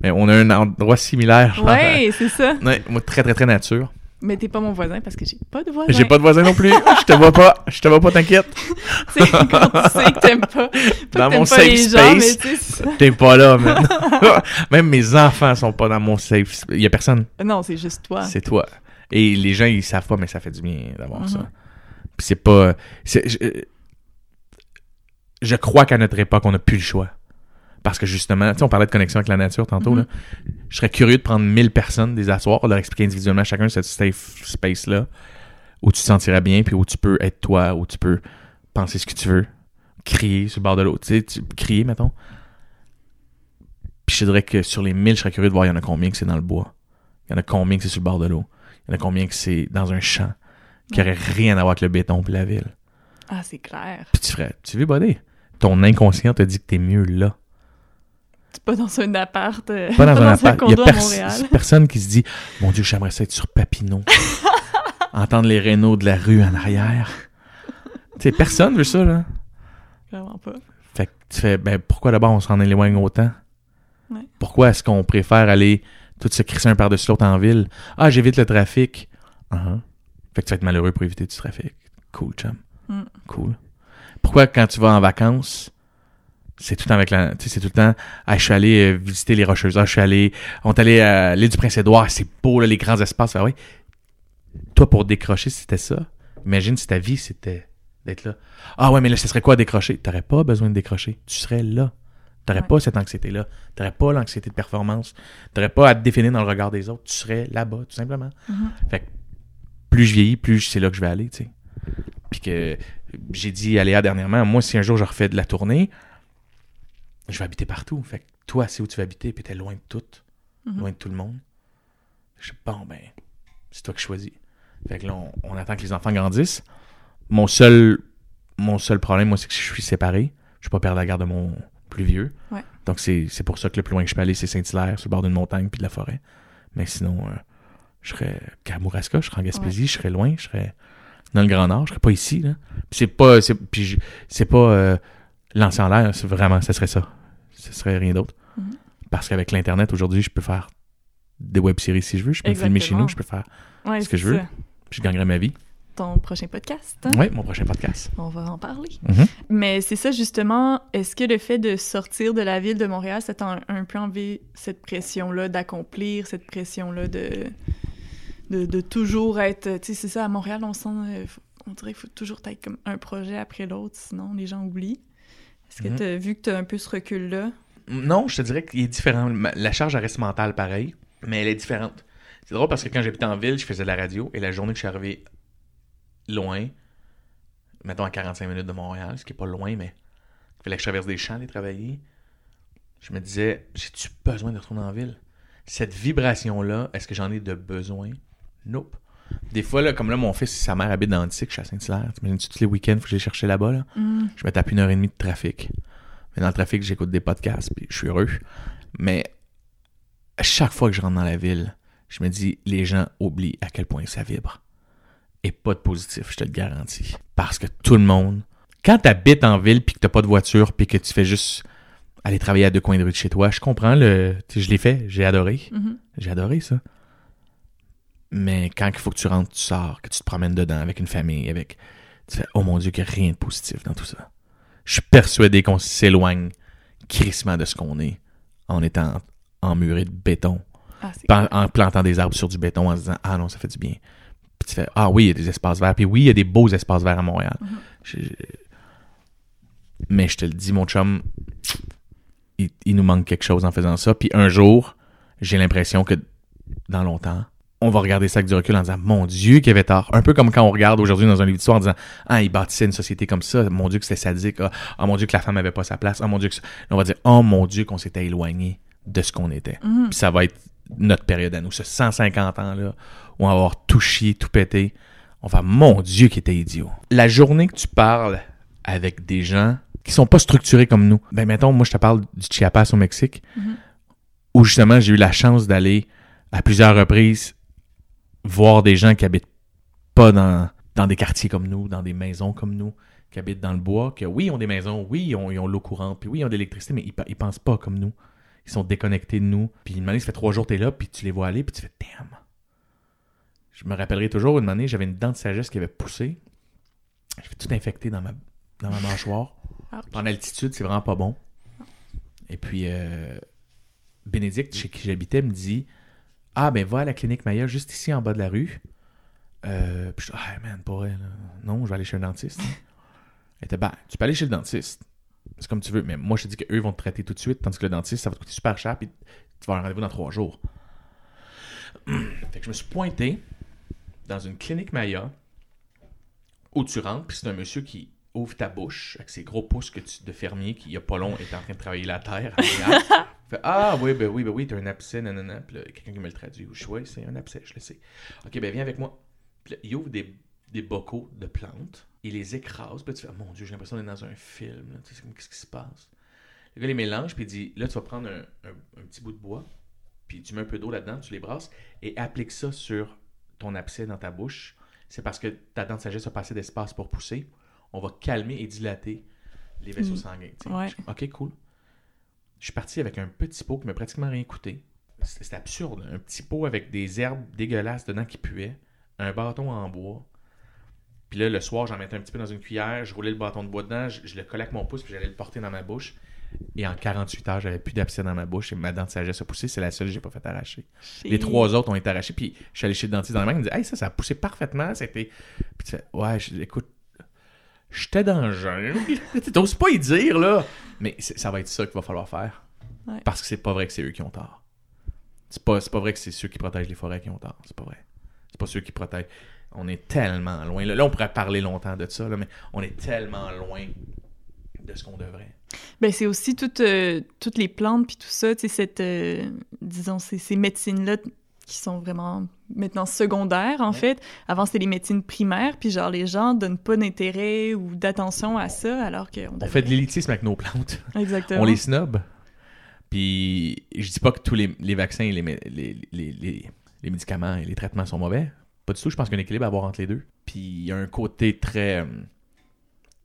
Mais on a un endroit similaire. genre. Ouais, c'est ça. Ouais, moi, très, très, très nature. Mais t'es pas mon voisin parce que j'ai pas de voisin. J'ai pas de voisin non plus. Je te vois pas. Je te vois pas, t'inquiète. Tu sais, quand tu sais que t'aimes pas, *laughs* pas Dans que mon pas safe les space. T'es pas là, man. *laughs* Même mes enfants sont pas dans mon safe. Il y a personne. Non, c'est juste toi. C'est toi. Et les gens, ils savent pas, mais ça fait du bien d'avoir Mhm. ça. Puis c'est pas. Je, crois qu'à notre époque, on n'a plus le choix. Parce que justement, tu sais, on parlait de connexion avec la nature tantôt, Mhm. là. Je serais curieux de prendre 1000 personnes, des asseoir, leur expliquer individuellement chacun cette safe space-là, où tu te sentirais bien, puis où tu peux être toi, où tu peux penser ce que tu veux, crier sur le bord de l'eau, tu sais, tu- crier, mettons. Puis je dirais que sur les 1000, je serais curieux de voir, il y en a combien que c'est dans le bois? Il y en a combien que c'est sur le bord de l'eau? Il y en a combien que c'est dans un champ, qui aurait rien à voir avec le béton puis la ville? Ah, c'est clair. Puis tu ferais, tu veux, buddy? Ton inconscient te dit que t'es mieux là. Pas dans un appart. euh, Pas dans *laughs* un appart. Il y a pers- *laughs* personne qui se dit, mon Dieu, j'aimerais ça être sur Papineau. *laughs* Entendre les rénaux de la rue en arrière. Tu sais, personne veut ça, là. Vraiment pas. Fait que tu fais, ben, pourquoi d'abord on s'en éloigne autant? Ouais. Pourquoi est-ce qu'on préfère aller tout se crisser un par-dessus l'autre en ville? Ah, j'évite le trafic. Uh-huh. Fait que tu vas être malheureux pour éviter du trafic. Cool, chum. Mm. Cool. Pourquoi quand tu vas en vacances, c'est tout le temps avec la, tu sais, c'est tout le temps, ah, je suis allé euh, visiter les Rocheuses, ah, je suis allé, on est allé à l'île du Prince-Édouard, c'est beau, là, les grands espaces. Ah oui. Toi, pour décrocher, c'était ça. Imagine si ta vie, c'était d'être là. Ah ouais, mais là, ce serait quoi décrocher? T'aurais pas besoin de décrocher. Tu serais là. T'aurais Ouais. pas cette anxiété-là. T'aurais pas l'anxiété de performance. T'aurais pas à te définir dans le regard des autres. Tu serais là-bas, tout simplement. Mhm. Fait que plus je vieillis, plus c'est là que je vais aller, tu sais. Puis que j'ai dit à Léa dernièrement, moi, si un jour je refais de la tournée, je vais habiter partout. Fait que toi, c'est où tu vas habiter, puis t'es loin de tout, Mhm. loin de tout le monde. Je suis bon, ben, c'est toi qui choisis. Fait que là, on, on attend que les enfants grandissent. Mon seul, mon seul problème, moi, c'est que je suis séparé. Je peux pas perdre la garde de mon plus vieux. Ouais. Donc, c'est c'est pour ça que le plus loin que je peux aller, c'est Saint-Hilaire, sur le bord d'une montagne, puis de la forêt. Mais sinon, euh, je serais Kamouraska, je serais en Gaspésie, je serais loin, je serais dans le Grand Nord, je serais pas ici, là. Puis c'est pas, c'est, puis c'est pas euh, lancer en l'air, c'est vraiment, ça serait ça. Ce serait rien d'autre. Mhm. Parce qu'avec l'Internet, aujourd'hui, je peux faire des web-séries si je veux, je peux me filmer chez nous, je peux faire, Ouais, ce que je veux. ça. puis je gagnerais ma vie. Ton prochain podcast. hein? Oui, mon prochain podcast. On va en parler. Mhm. Mais c'est ça, justement. Est-ce que le fait de sortir de la ville de Montréal, ça t'a un, un peu enlevé cette pression-là d'accomplir, cette pression-là de, de, de toujours être. Tu sais, c'est ça, à Montréal, on sent. euh, on dirait qu'il faut toujours être comme un projet après l'autre, sinon les gens oublient. Est-ce que Mhm. t'as vu que t'as un peu ce recul-là? Non, je te dirais qu'il est différent. La charge elle reste mentale pareil, mais elle est différente. C'est drôle parce que quand j'habitais en ville, je faisais de la radio et la journée que je suis arrivé loin, mettons à 45 minutes de Montréal, ce qui est pas loin, mais il fallait que je traverse des champs aller travailler, je me disais, j'ai-tu besoin de retourner en ville? Cette vibration-là, est-ce que j'en ai de besoin? Nope. Des fois, là, comme là, mon fils, sa mère habite dans Antique, je suis à Saint-Hilaire. T'imagines-tu tous les week-ends, faut que les chercher là-bas, là? Hmm. je me tape une heure et demie de trafic. Mais dans le trafic, j'écoute des podcasts, puis je suis heureux. Mais à chaque fois que je rentre dans la ville, je me dis, les gens oublient à quel point ça vibre. Et pas de positif, je te le garantis. Parce que tout le monde, quand tu habites en ville, puis que t'as pas de voiture, puis que tu fais juste aller travailler à deux coins de rue de chez toi, je comprends, le, je l'ai fait, j'ai adoré. Mhm. J'ai adoré ça. Mais quand il faut que tu rentres, tu sors, que tu te promènes dedans avec une famille, avec. Tu fais, oh mon Dieu, qu'il n'y a rien de positif dans tout ça. Je suis persuadé qu'on s'éloigne crissement de ce qu'on est en étant emmuré de béton, Ah, en, en plantant des arbres sur du béton, en se disant, ah non, ça fait du bien. Puis tu fais, ah oui, il y a des espaces verts. Puis oui, il y a des beaux espaces verts à Montréal. Mhm. Je- je- Mais je te le dis, mon chum, il, il nous manque quelque chose en faisant ça. Puis un jour, j'ai l'impression que dans longtemps, on va regarder ça avec du recul en disant Mon Dieu, qu'il avait tort. Un peu comme quand on regarde aujourd'hui dans un livre d'histoire en disant Ah, il bâtissait une société comme ça. Mon Dieu, que c'était sadique. Ah, ah, mon Dieu, que la femme avait pas sa place. Ah, mon Dieu, que ça- on va dire Oh mon Dieu, qu'on s'était éloigné de ce qu'on était. Mhm. Puis ça va être notre période à nous, ce 150 ans-là, où on va avoir tout chié, tout pété. On va Mon Dieu, qui était idiot. La journée que tu parles avec des gens qui sont pas structurés comme nous, ben mettons, moi je te parle du Chiapas au Mexique, Mhm. où justement j'ai eu la chance d'aller à plusieurs reprises voir des gens qui habitent pas dans, dans des quartiers comme nous, dans des maisons comme nous, qui habitent dans le bois, que oui, ils ont des maisons, oui, ils ont, ils ont l'eau courante, puis oui, ils ont de l'électricité, mais ils, pe- ils pensent pas comme nous. Ils sont déconnectés de nous. Puis une année, ça fait trois jours que t'es là, puis tu les vois aller, puis tu fais « Damn! » Je me rappellerai toujours, une année, j'avais une dent de sagesse qui avait poussé. J'avais tout infecté dans ma, dans ma mâchoire. En altitude, c'est vraiment pas bon. Et puis, euh, Bénédicte, chez qui j'habitais, me dit Ah, ben va à la clinique Maya, juste ici en bas de la rue. Euh, puis je dis Ah, man, vrai, là. Non, je vais aller chez un dentiste. Elle était Ben, tu peux aller chez le dentiste. C'est comme tu veux. Mais moi, je te dis qu'eux vont te traiter tout de suite, tandis que le dentiste, ça va te coûter super cher, puis tu vas avoir un rendez-vous dans trois jours. *clears throat* fait que je me suis pointé dans une clinique Maya où tu rentres, puis c'est un monsieur qui ouvre ta bouche avec ses gros pouces de fermier qui, il y a pas long, est en train de travailler la terre. *laughs* fait, ah oui, ben oui, ben oui, t'as un abcès, nanana. Puis là, quelqu'un qui me le traduit. Je ouais, c'est un abcès, je le sais. Ok, ben viens avec moi. Puis là, il ouvre des, des bocaux de plantes, il les écrase, puis là, tu fais, mon Dieu, j'ai l'impression d'être dans un film. Tu sais, qu'est-ce qui se passe? Le gars les mélange, puis il dit, là, tu vas prendre un, un- un petit bout de bois, puis tu mets un peu d'eau là-dedans, tu les brasses, et applique ça sur ton abcès dans ta bouche. C'est parce que ta dent de sagesse a pas assez d'espace pour pousser. On va calmer et dilater les vaisseaux Mm. sanguins. Ouais. Ok, cool. Je suis parti avec un petit pot qui m'a pratiquement rien coûté. C'était absurde. Un petit pot avec des herbes dégueulasses dedans qui puaient, un bâton en bois. Puis là, le soir, j'en mettais un petit peu dans une cuillère, je roulais le bâton de bois dedans, je, je le collais avec mon pouce, puis j'allais le porter dans ma bouche. Et en 48 heures, j'avais plus d'abcès dans ma bouche et ma dent de sagesse a poussé. C'est la seule que j'ai pas fait arracher. Les trois autres ont été arrachés. Puis je suis allé chez le dentiste dans la main. Il me dit Hey, ça, ça a poussé parfaitement. C'était. Puis tu fais Ouais, je- écoute, J'étais dans le jungle. *laughs* T'oses pas y dire, là. Mais ça va être ça qu'il va falloir faire. Ouais. Parce que c'est pas vrai que c'est eux qui ont tort. C'est pas, pas vrai que c'est ceux qui protègent les forêts qui ont tort. C'est pas vrai. C'est pas ceux qui protègent. On est tellement loin. Là, Là, on pourrait parler longtemps de ça, là, mais on est tellement loin de ce qu'on devrait. Ben, c'est aussi toutes, euh, toutes les plantes puis tout ça, tu sais, cette, euh, disons, ces, ces médecines-là qui sont vraiment maintenant secondaires, en Ouais. fait. Avant, c'était les médecines primaires, puis genre, les gens donnent pas d'intérêt ou d'attention à ça, alors qu'on On fait de l'élitisme avec nos plantes. *laughs* Exactement. On les snob. Puis je dis pas que tous les, les vaccins et les, les, les, médicaments et les traitements sont mauvais. Pas du tout. Je pense qu'il y a un équilibre à avoir entre les deux. Puis il y a un côté très,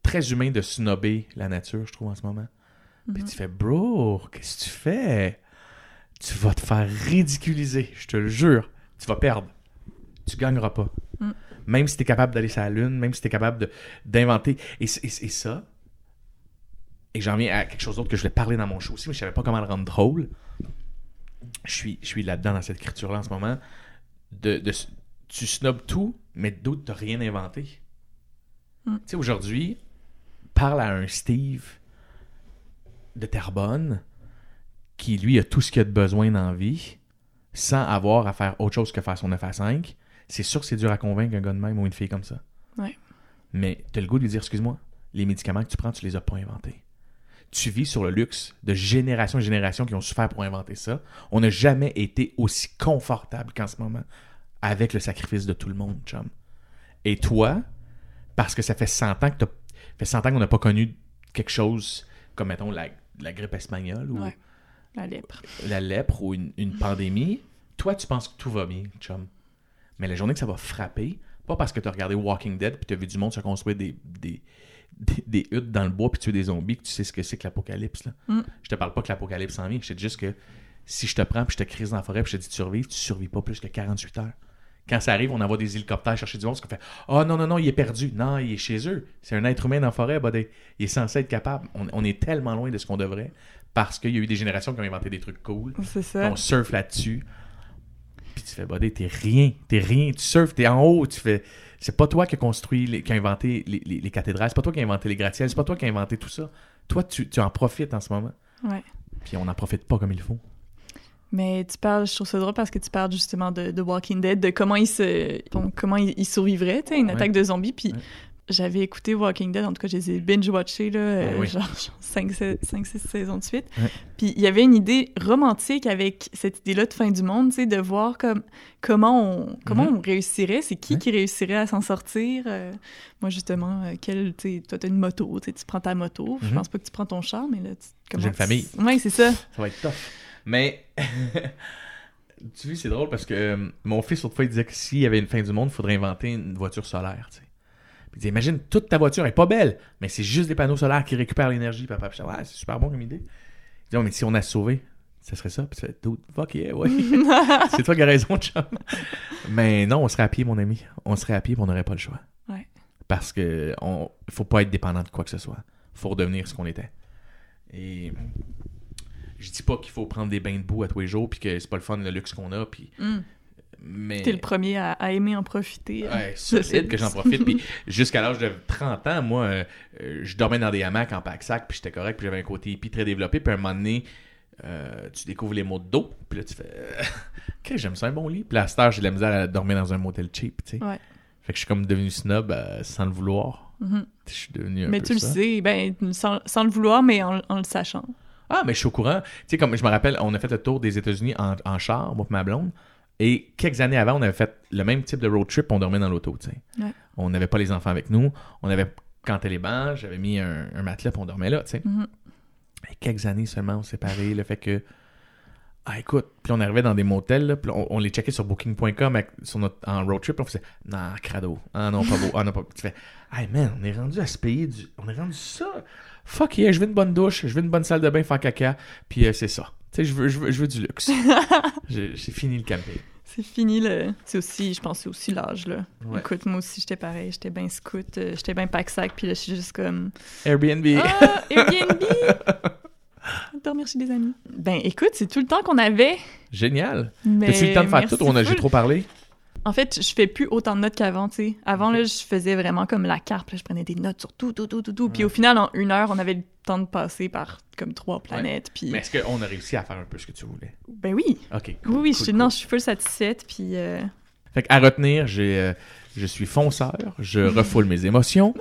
très humain de snobber la nature, je trouve, en ce moment. Puis Mhm. tu fais, bro, qu'est-ce que tu fais? Tu vas te faire ridiculiser, je te le jure. Tu vas perdre. Tu gagneras pas. Mm. Même si tu es capable d'aller sur la Lune, même si tu es capable d'inventer. Et, ça, et j'en viens à quelque chose d'autre que je voulais parler dans mon show aussi, mais je savais pas comment le rendre drôle. Je suis, je suis là-dedans dans cette écriture-là en ce moment. De, de, tu snobs tout, mais d'autres, t'as rien inventé. Mm. Tu sais, aujourd'hui, parle à un Steve de Terrebonne qui, lui, a tout ce qu'il a de besoin dans la vie sans avoir à faire autre chose que faire son 9 à 5. C'est sûr que c'est dur à convaincre un gars de même ou une fille comme ça. Ouais. Mais t'as le goût de lui dire, excuse-moi, les médicaments que tu prends, tu les as pas inventés. Tu vis sur le luxe de génération en génération qui ont souffert pour inventer ça. On n'a jamais été aussi confortable qu'en ce moment avec le sacrifice de tout le monde, chum. Et toi, parce que ça fait 100 ans que t'as- fait 100 ans qu'on n'a pas connu quelque chose comme, mettons, la, la grippe espagnole ou Ouais. La lèpre. la lèpre ou une, une pandémie, toi, tu penses que tout va bien, chum. Mais la journée que ça va frapper, pas parce que tu as regardé Walking Dead puis tu as vu du monde se construire des, des, des, des huttes dans le bois puis tuer des zombies, que tu sais ce que c'est que l'apocalypse. là. Mm. Je te parle pas que l'apocalypse s'en vient, je te dis juste que si je te prends puis je te crise dans la forêt puis je te dis de survivre, tu survis pas plus que 48 heures. Quand ça arrive, on envoie des hélicoptères chercher du monde, parce qu'on fait Oh non, non, non, il est perdu. Non, il est chez eux. C'est un être humain dans la forêt, buddy. Il est censé être capable. On, on est tellement loin de ce qu'on devrait parce qu'il y a eu des générations qui ont inventé des trucs cool. C'est ça. On surfe là-dessus. Puis tu fais, buddy, t'es rien. T'es rien. Tu surfes, t'es en haut. Tu fais. C'est pas toi qui a construit, les- qui a inventé les, les- les cathédrales. C'est pas toi qui a inventé les gratte-ciels. C'est pas toi qui a inventé tout ça. Toi, tu, tu en profites en ce moment. Ouais. Puis on n'en profite pas comme il faut. Mais tu parles, je trouve ça drôle parce que tu parles justement de, de Walking Dead, de comment il se, bon, comment sais, une Ouais. attaque de zombies. Puis Ouais. J'avais écouté Walking Dead, en tout cas, je les ai binge-watchés, là, Ah oui. genre 5-6 saisons de suite. Puis il y avait une idée romantique avec cette idée-là de fin du monde, tu sais, de voir comme, comment, on, comment Mhm. on réussirait, c'est qui qui réussirait à s'en sortir. euh, moi, justement, euh, quel, tu toi, t'as une moto, tu prends ta moto. Je Mhm. pense pas que tu prends ton char, mais là, tu, comment une famille. Ouais, c'est ça. Ça va être tough. Mais. *laughs* tu vois, c'est drôle parce que euh, mon fils, autrefois, il disait que s'il y avait une fin du monde, il faudrait inventer une voiture solaire, tu sais. Puis imagine, toute ta voiture est pas belle, mais c'est juste des panneaux solaires qui récupèrent l'énergie. Papa, puis ouais, c'est super bon comme idée. Il dit, oh, mais si on a sauvé, ça serait ça. Puis tu fais, fuck yeah, ouais. *laughs* c'est toi qui as raison, chum. Mais non, on serait à pied, mon ami. On serait à pied, puis on n'aurait pas le choix. Ouais. Parce que on faut pas être dépendant de quoi que ce soit. faut redevenir ce qu'on était. Et je dis pas qu'il faut prendre des bains de boue à tous les jours, puis que c'est pas le fun, le luxe qu'on a, puis Mm. Mais T'es le premier à, à aimer en profiter. Ouais, *laughs* solide que j'en profite. Puis jusqu'à l'âge de 30 ans, moi, euh, je dormais dans des hamacs en pack-sac, puis j'étais correct, puis j'avais un côté hippie très développé. Puis à un moment donné, euh, tu découvres les mots de dos, puis là, tu fais euh, *laughs* Ok, j'aime ça un bon lit. Puis à cette heure, j'ai de la misère à dormir dans un motel cheap, tu sais. Ouais. Fait que je suis comme devenu snob sans le vouloir. Mhm. Je suis devenu un Mais peu tu le ça. sais, ben, sans, sans le vouloir, mais en, en le sachant. Ah, mais je suis au courant. Tu sais, comme je me rappelle, on a fait le tour des États-Unis en, en char, moi et ma blonde. Et quelques années avant, on avait fait le même type de road trip, on dormait dans l'auto, tu sais. Ouais. On n'avait pas les enfants avec nous. On avait canté les bancs, j'avais mis un, un matelas, puis on dormait là, tu sais. Mhm. Et quelques années seulement, on s'est séparés. Le fait que. Ah, écoute, puis on arrivait dans des motels, là, puis on, on les checkait sur booking.com avec- sur notre, en road trip, puis on faisait Non, crado. Ah non, pas beau. Ah non, pas Tu fais Hey man, on est rendu à se payer du. On est rendu ça. Fuck yeah, je veux une bonne douche, je veux une bonne salle de bain, faire caca, puis euh, c'est ça. Tu sais, je veux, je, veux, je veux du luxe. *laughs* J'ai fini le camping. C'est fini, le... C'est aussi, je pense, c'est aussi l'âge, là. Ouais. Écoute, moi aussi, j'étais pareil. J'étais bien scout, euh, j'étais bien pack-sac, puis là, je suis juste comme... *laughs* Airbnb. Ah, Airbnb! *laughs* Dormir chez des amis. Ben, écoute, c'est tout le temps qu'on avait. Génial. Mais T'as-tu eu le temps de faire tout ou on a, j'ai trop parlé? En fait, je fais plus autant de notes qu'avant, tu sais. Avant, là, je faisais vraiment comme la carte, là, je prenais des notes sur tout, tout, tout, tout, tout. Puis au final, en une heure, on avait le temps de passer par comme trois planètes, puis... Mais est-ce qu'on a réussi à faire un peu ce que tu voulais? Ben oui! OK. Oui, oui, je cool, suis, cool. non, je suis full satisfaite, puis... euh, Fait à retenir, j'ai, euh, je suis fonceur, je *laughs* refoule mes émotions,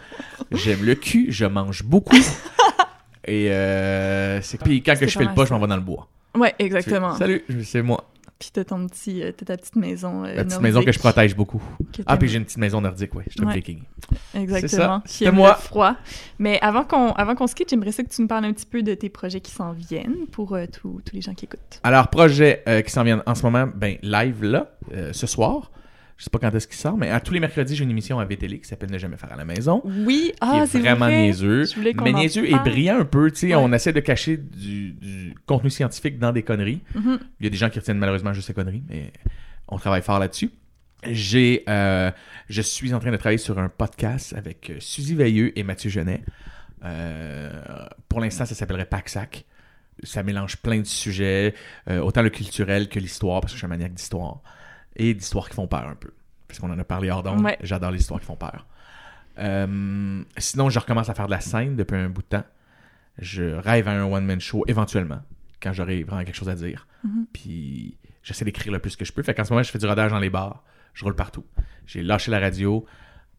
j'aime le cul, je mange beaucoup. *laughs* Et euh, c'est puis quand que je fais le pas, je m'en vais dans le bois. Ouais, exactement. Salut, c'est moi. Puis t'as ton petit... euh, t'as ta petite maison euh, La petite maison que je protège beaucoup. Ah, puis j'ai une petite maison nordique, ouais. Je suis un Ouais. viking. Exactement. C'est ça. Moi. froid. Mais avant qu'on avant qu'on se quitte, j'aimerais ça que tu nous parles un petit peu de tes projets qui s'en viennent pour euh, tous les gens qui écoutent. Alors, projet euh, qui s'en vient en ce moment, ben, live là, ce soir. Je sais pas quand est-ce qu'il sort, mais à tous les mercredis, j'ai une émission à VTL qui s'appelle Ne jamais faire à la maison. Oui, ah, est c'est vraiment vrai. niaiseux. Mais niaiseux et brillant un peu, tu sais. Ouais. On essaie de cacher du, du contenu scientifique dans des conneries. Mhm. Il y a des gens qui retiennent malheureusement juste ces conneries, mais on travaille fort là-dessus. J'ai, euh, je suis en train de travailler sur un podcast avec euh, Suzy Veilleux et Mathieu Genet. Euh, pour l'instant, ça s'appellerait Pack-Sac. Ça mélange plein de sujets, euh, autant le culturel que l'histoire, parce que je suis un maniaque d'histoire, et d'histoires qui font peur un peu. Parce qu'on en a parlé hors d'onde. Ouais. J'adore les histoires qui font peur. Euh, sinon, je recommence à faire de la scène depuis un bout de temps. Je rêve à un one-man show éventuellement, quand j'aurai vraiment quelque chose à dire. Mhm. Puis j'essaie d'écrire le plus que je peux. Fait qu'en ce moment, je fais du rodage dans les bars. Je roule partout. J'ai lâché la radio,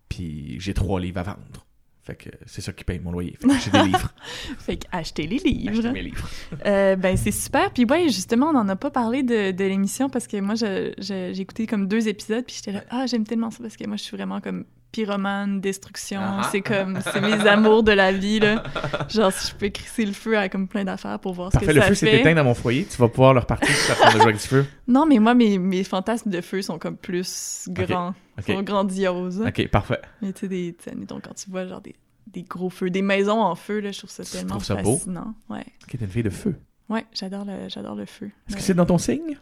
puis j'ai trois livres à vendre. Fait que c'est ça qui paye mon loyer. Fait que j'ai des livres. *laughs* Fait que achetez les livres. Acheter mes livres. Euh, ben c'est super. Puis ouais, justement, on n'en a pas parlé de, de l'émission parce que moi, j'ai écouté comme deux épisodes puis j'étais là, ah j'aime tellement ça parce que moi, je suis vraiment comme pyromane, destruction. Ah ah. C'est comme, c'est mes amours de la vie là. Genre si je peux crisser le feu à comme plein d'affaires pour voir ce Parfait, que le ça feu s'est fait. éteint dans mon foyer. Tu vas pouvoir le repartir si ça prend de jouer avec du feu. Non, mais moi, mes, mes fantasmes de feu sont comme plus grands, Ok. sont grandioses. Ok, parfait. Mais tu sais, tu admettons, quand tu vois genre des, des gros feux, des maisons en feu, là, je trouve ça Tu tellement trouves ça beau? fascinant. Ouais, Ok, t'es une fille de feu. ouais, j'adore le, j'adore le feu. Est-ce Ouais. que c'est dans ton signe?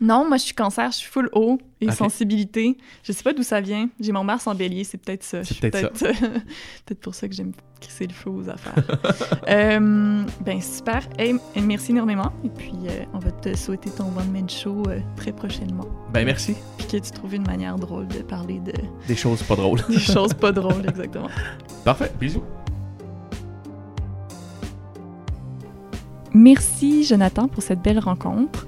Non, moi, je suis cancer, je suis full eau et sensibilité. Je sais pas d'où ça vient. J'ai mon Mars en bélier, c'est peut-être ça. C'est peut-être peut-être *laughs* peut-être pour ça que j'aime crisser le feu aux affaires. *laughs* Euh, ben, super. Hey, merci énormément. Et puis, euh, on va te souhaiter ton one-man show euh, très prochainement. Ben merci. Puis que tu trouves une manière drôle de parler de *laughs* Des choses pas drôles. des choses pas drôles, exactement. Parfait, bisous. Merci Jonathan pour cette belle rencontre.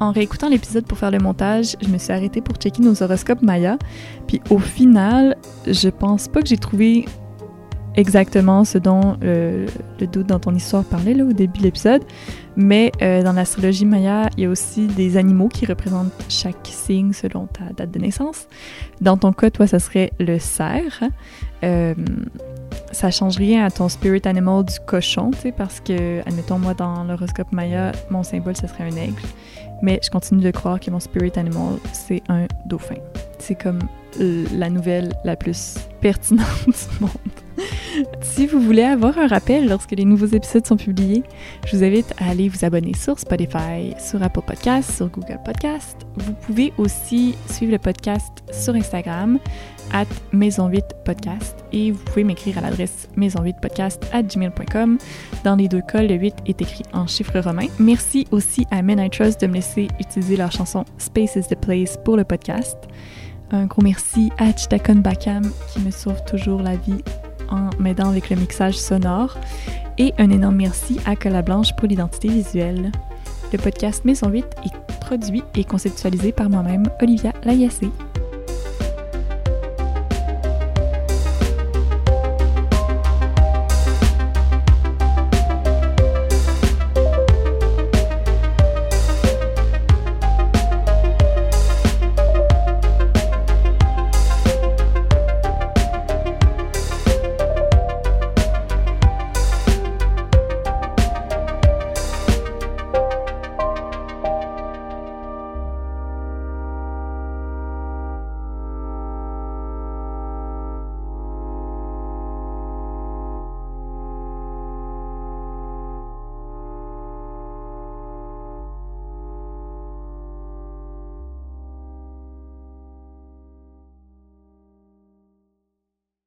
En réécoutant l'épisode pour faire le montage, je me suis arrêtée pour checker nos horoscopes Maya. Puis au final, je pense pas que j'ai trouvé exactement ce dont euh, le doute dans ton histoire parlait au début de l'épisode. Mais euh, dans l'astrologie Maya, il y a aussi des animaux qui représentent chaque signe selon ta date de naissance. Dans ton cas, toi, ça serait le cerf. Euh, ça change rien à ton spirit animal du cochon, tu sais, parce que, admettons, moi, dans l'horoscope Maya, mon symbole, ce serait un aigle. Mais je continue de croire que mon spirit animal, c'est un dauphin. C'est comme la nouvelle la plus pertinente du monde. si vous voulez avoir un rappel lorsque les nouveaux épisodes sont publiés, je vous invite à aller vous abonner sur Spotify, sur Apple Podcasts, sur Google Podcasts. Vous pouvez aussi suivre le podcast sur Instagram, at maison8podcast, et vous pouvez m'écrire à l'adresse maison8podcast at gmail.com. Dans les deux cas, le 8 est écrit en chiffres romains. Merci aussi à Men I Trust de me laisser utiliser leur chanson Space is the Place pour le podcast. Un gros merci à Chitakon Bakam qui me sauve toujours la vie en m'aidant avec le mixage sonore. Et un énorme merci à Cola Blanche pour l'identité visuelle. Le podcast Maison 8 est produit et conceptualisé par moi-même, Olivia Layassé.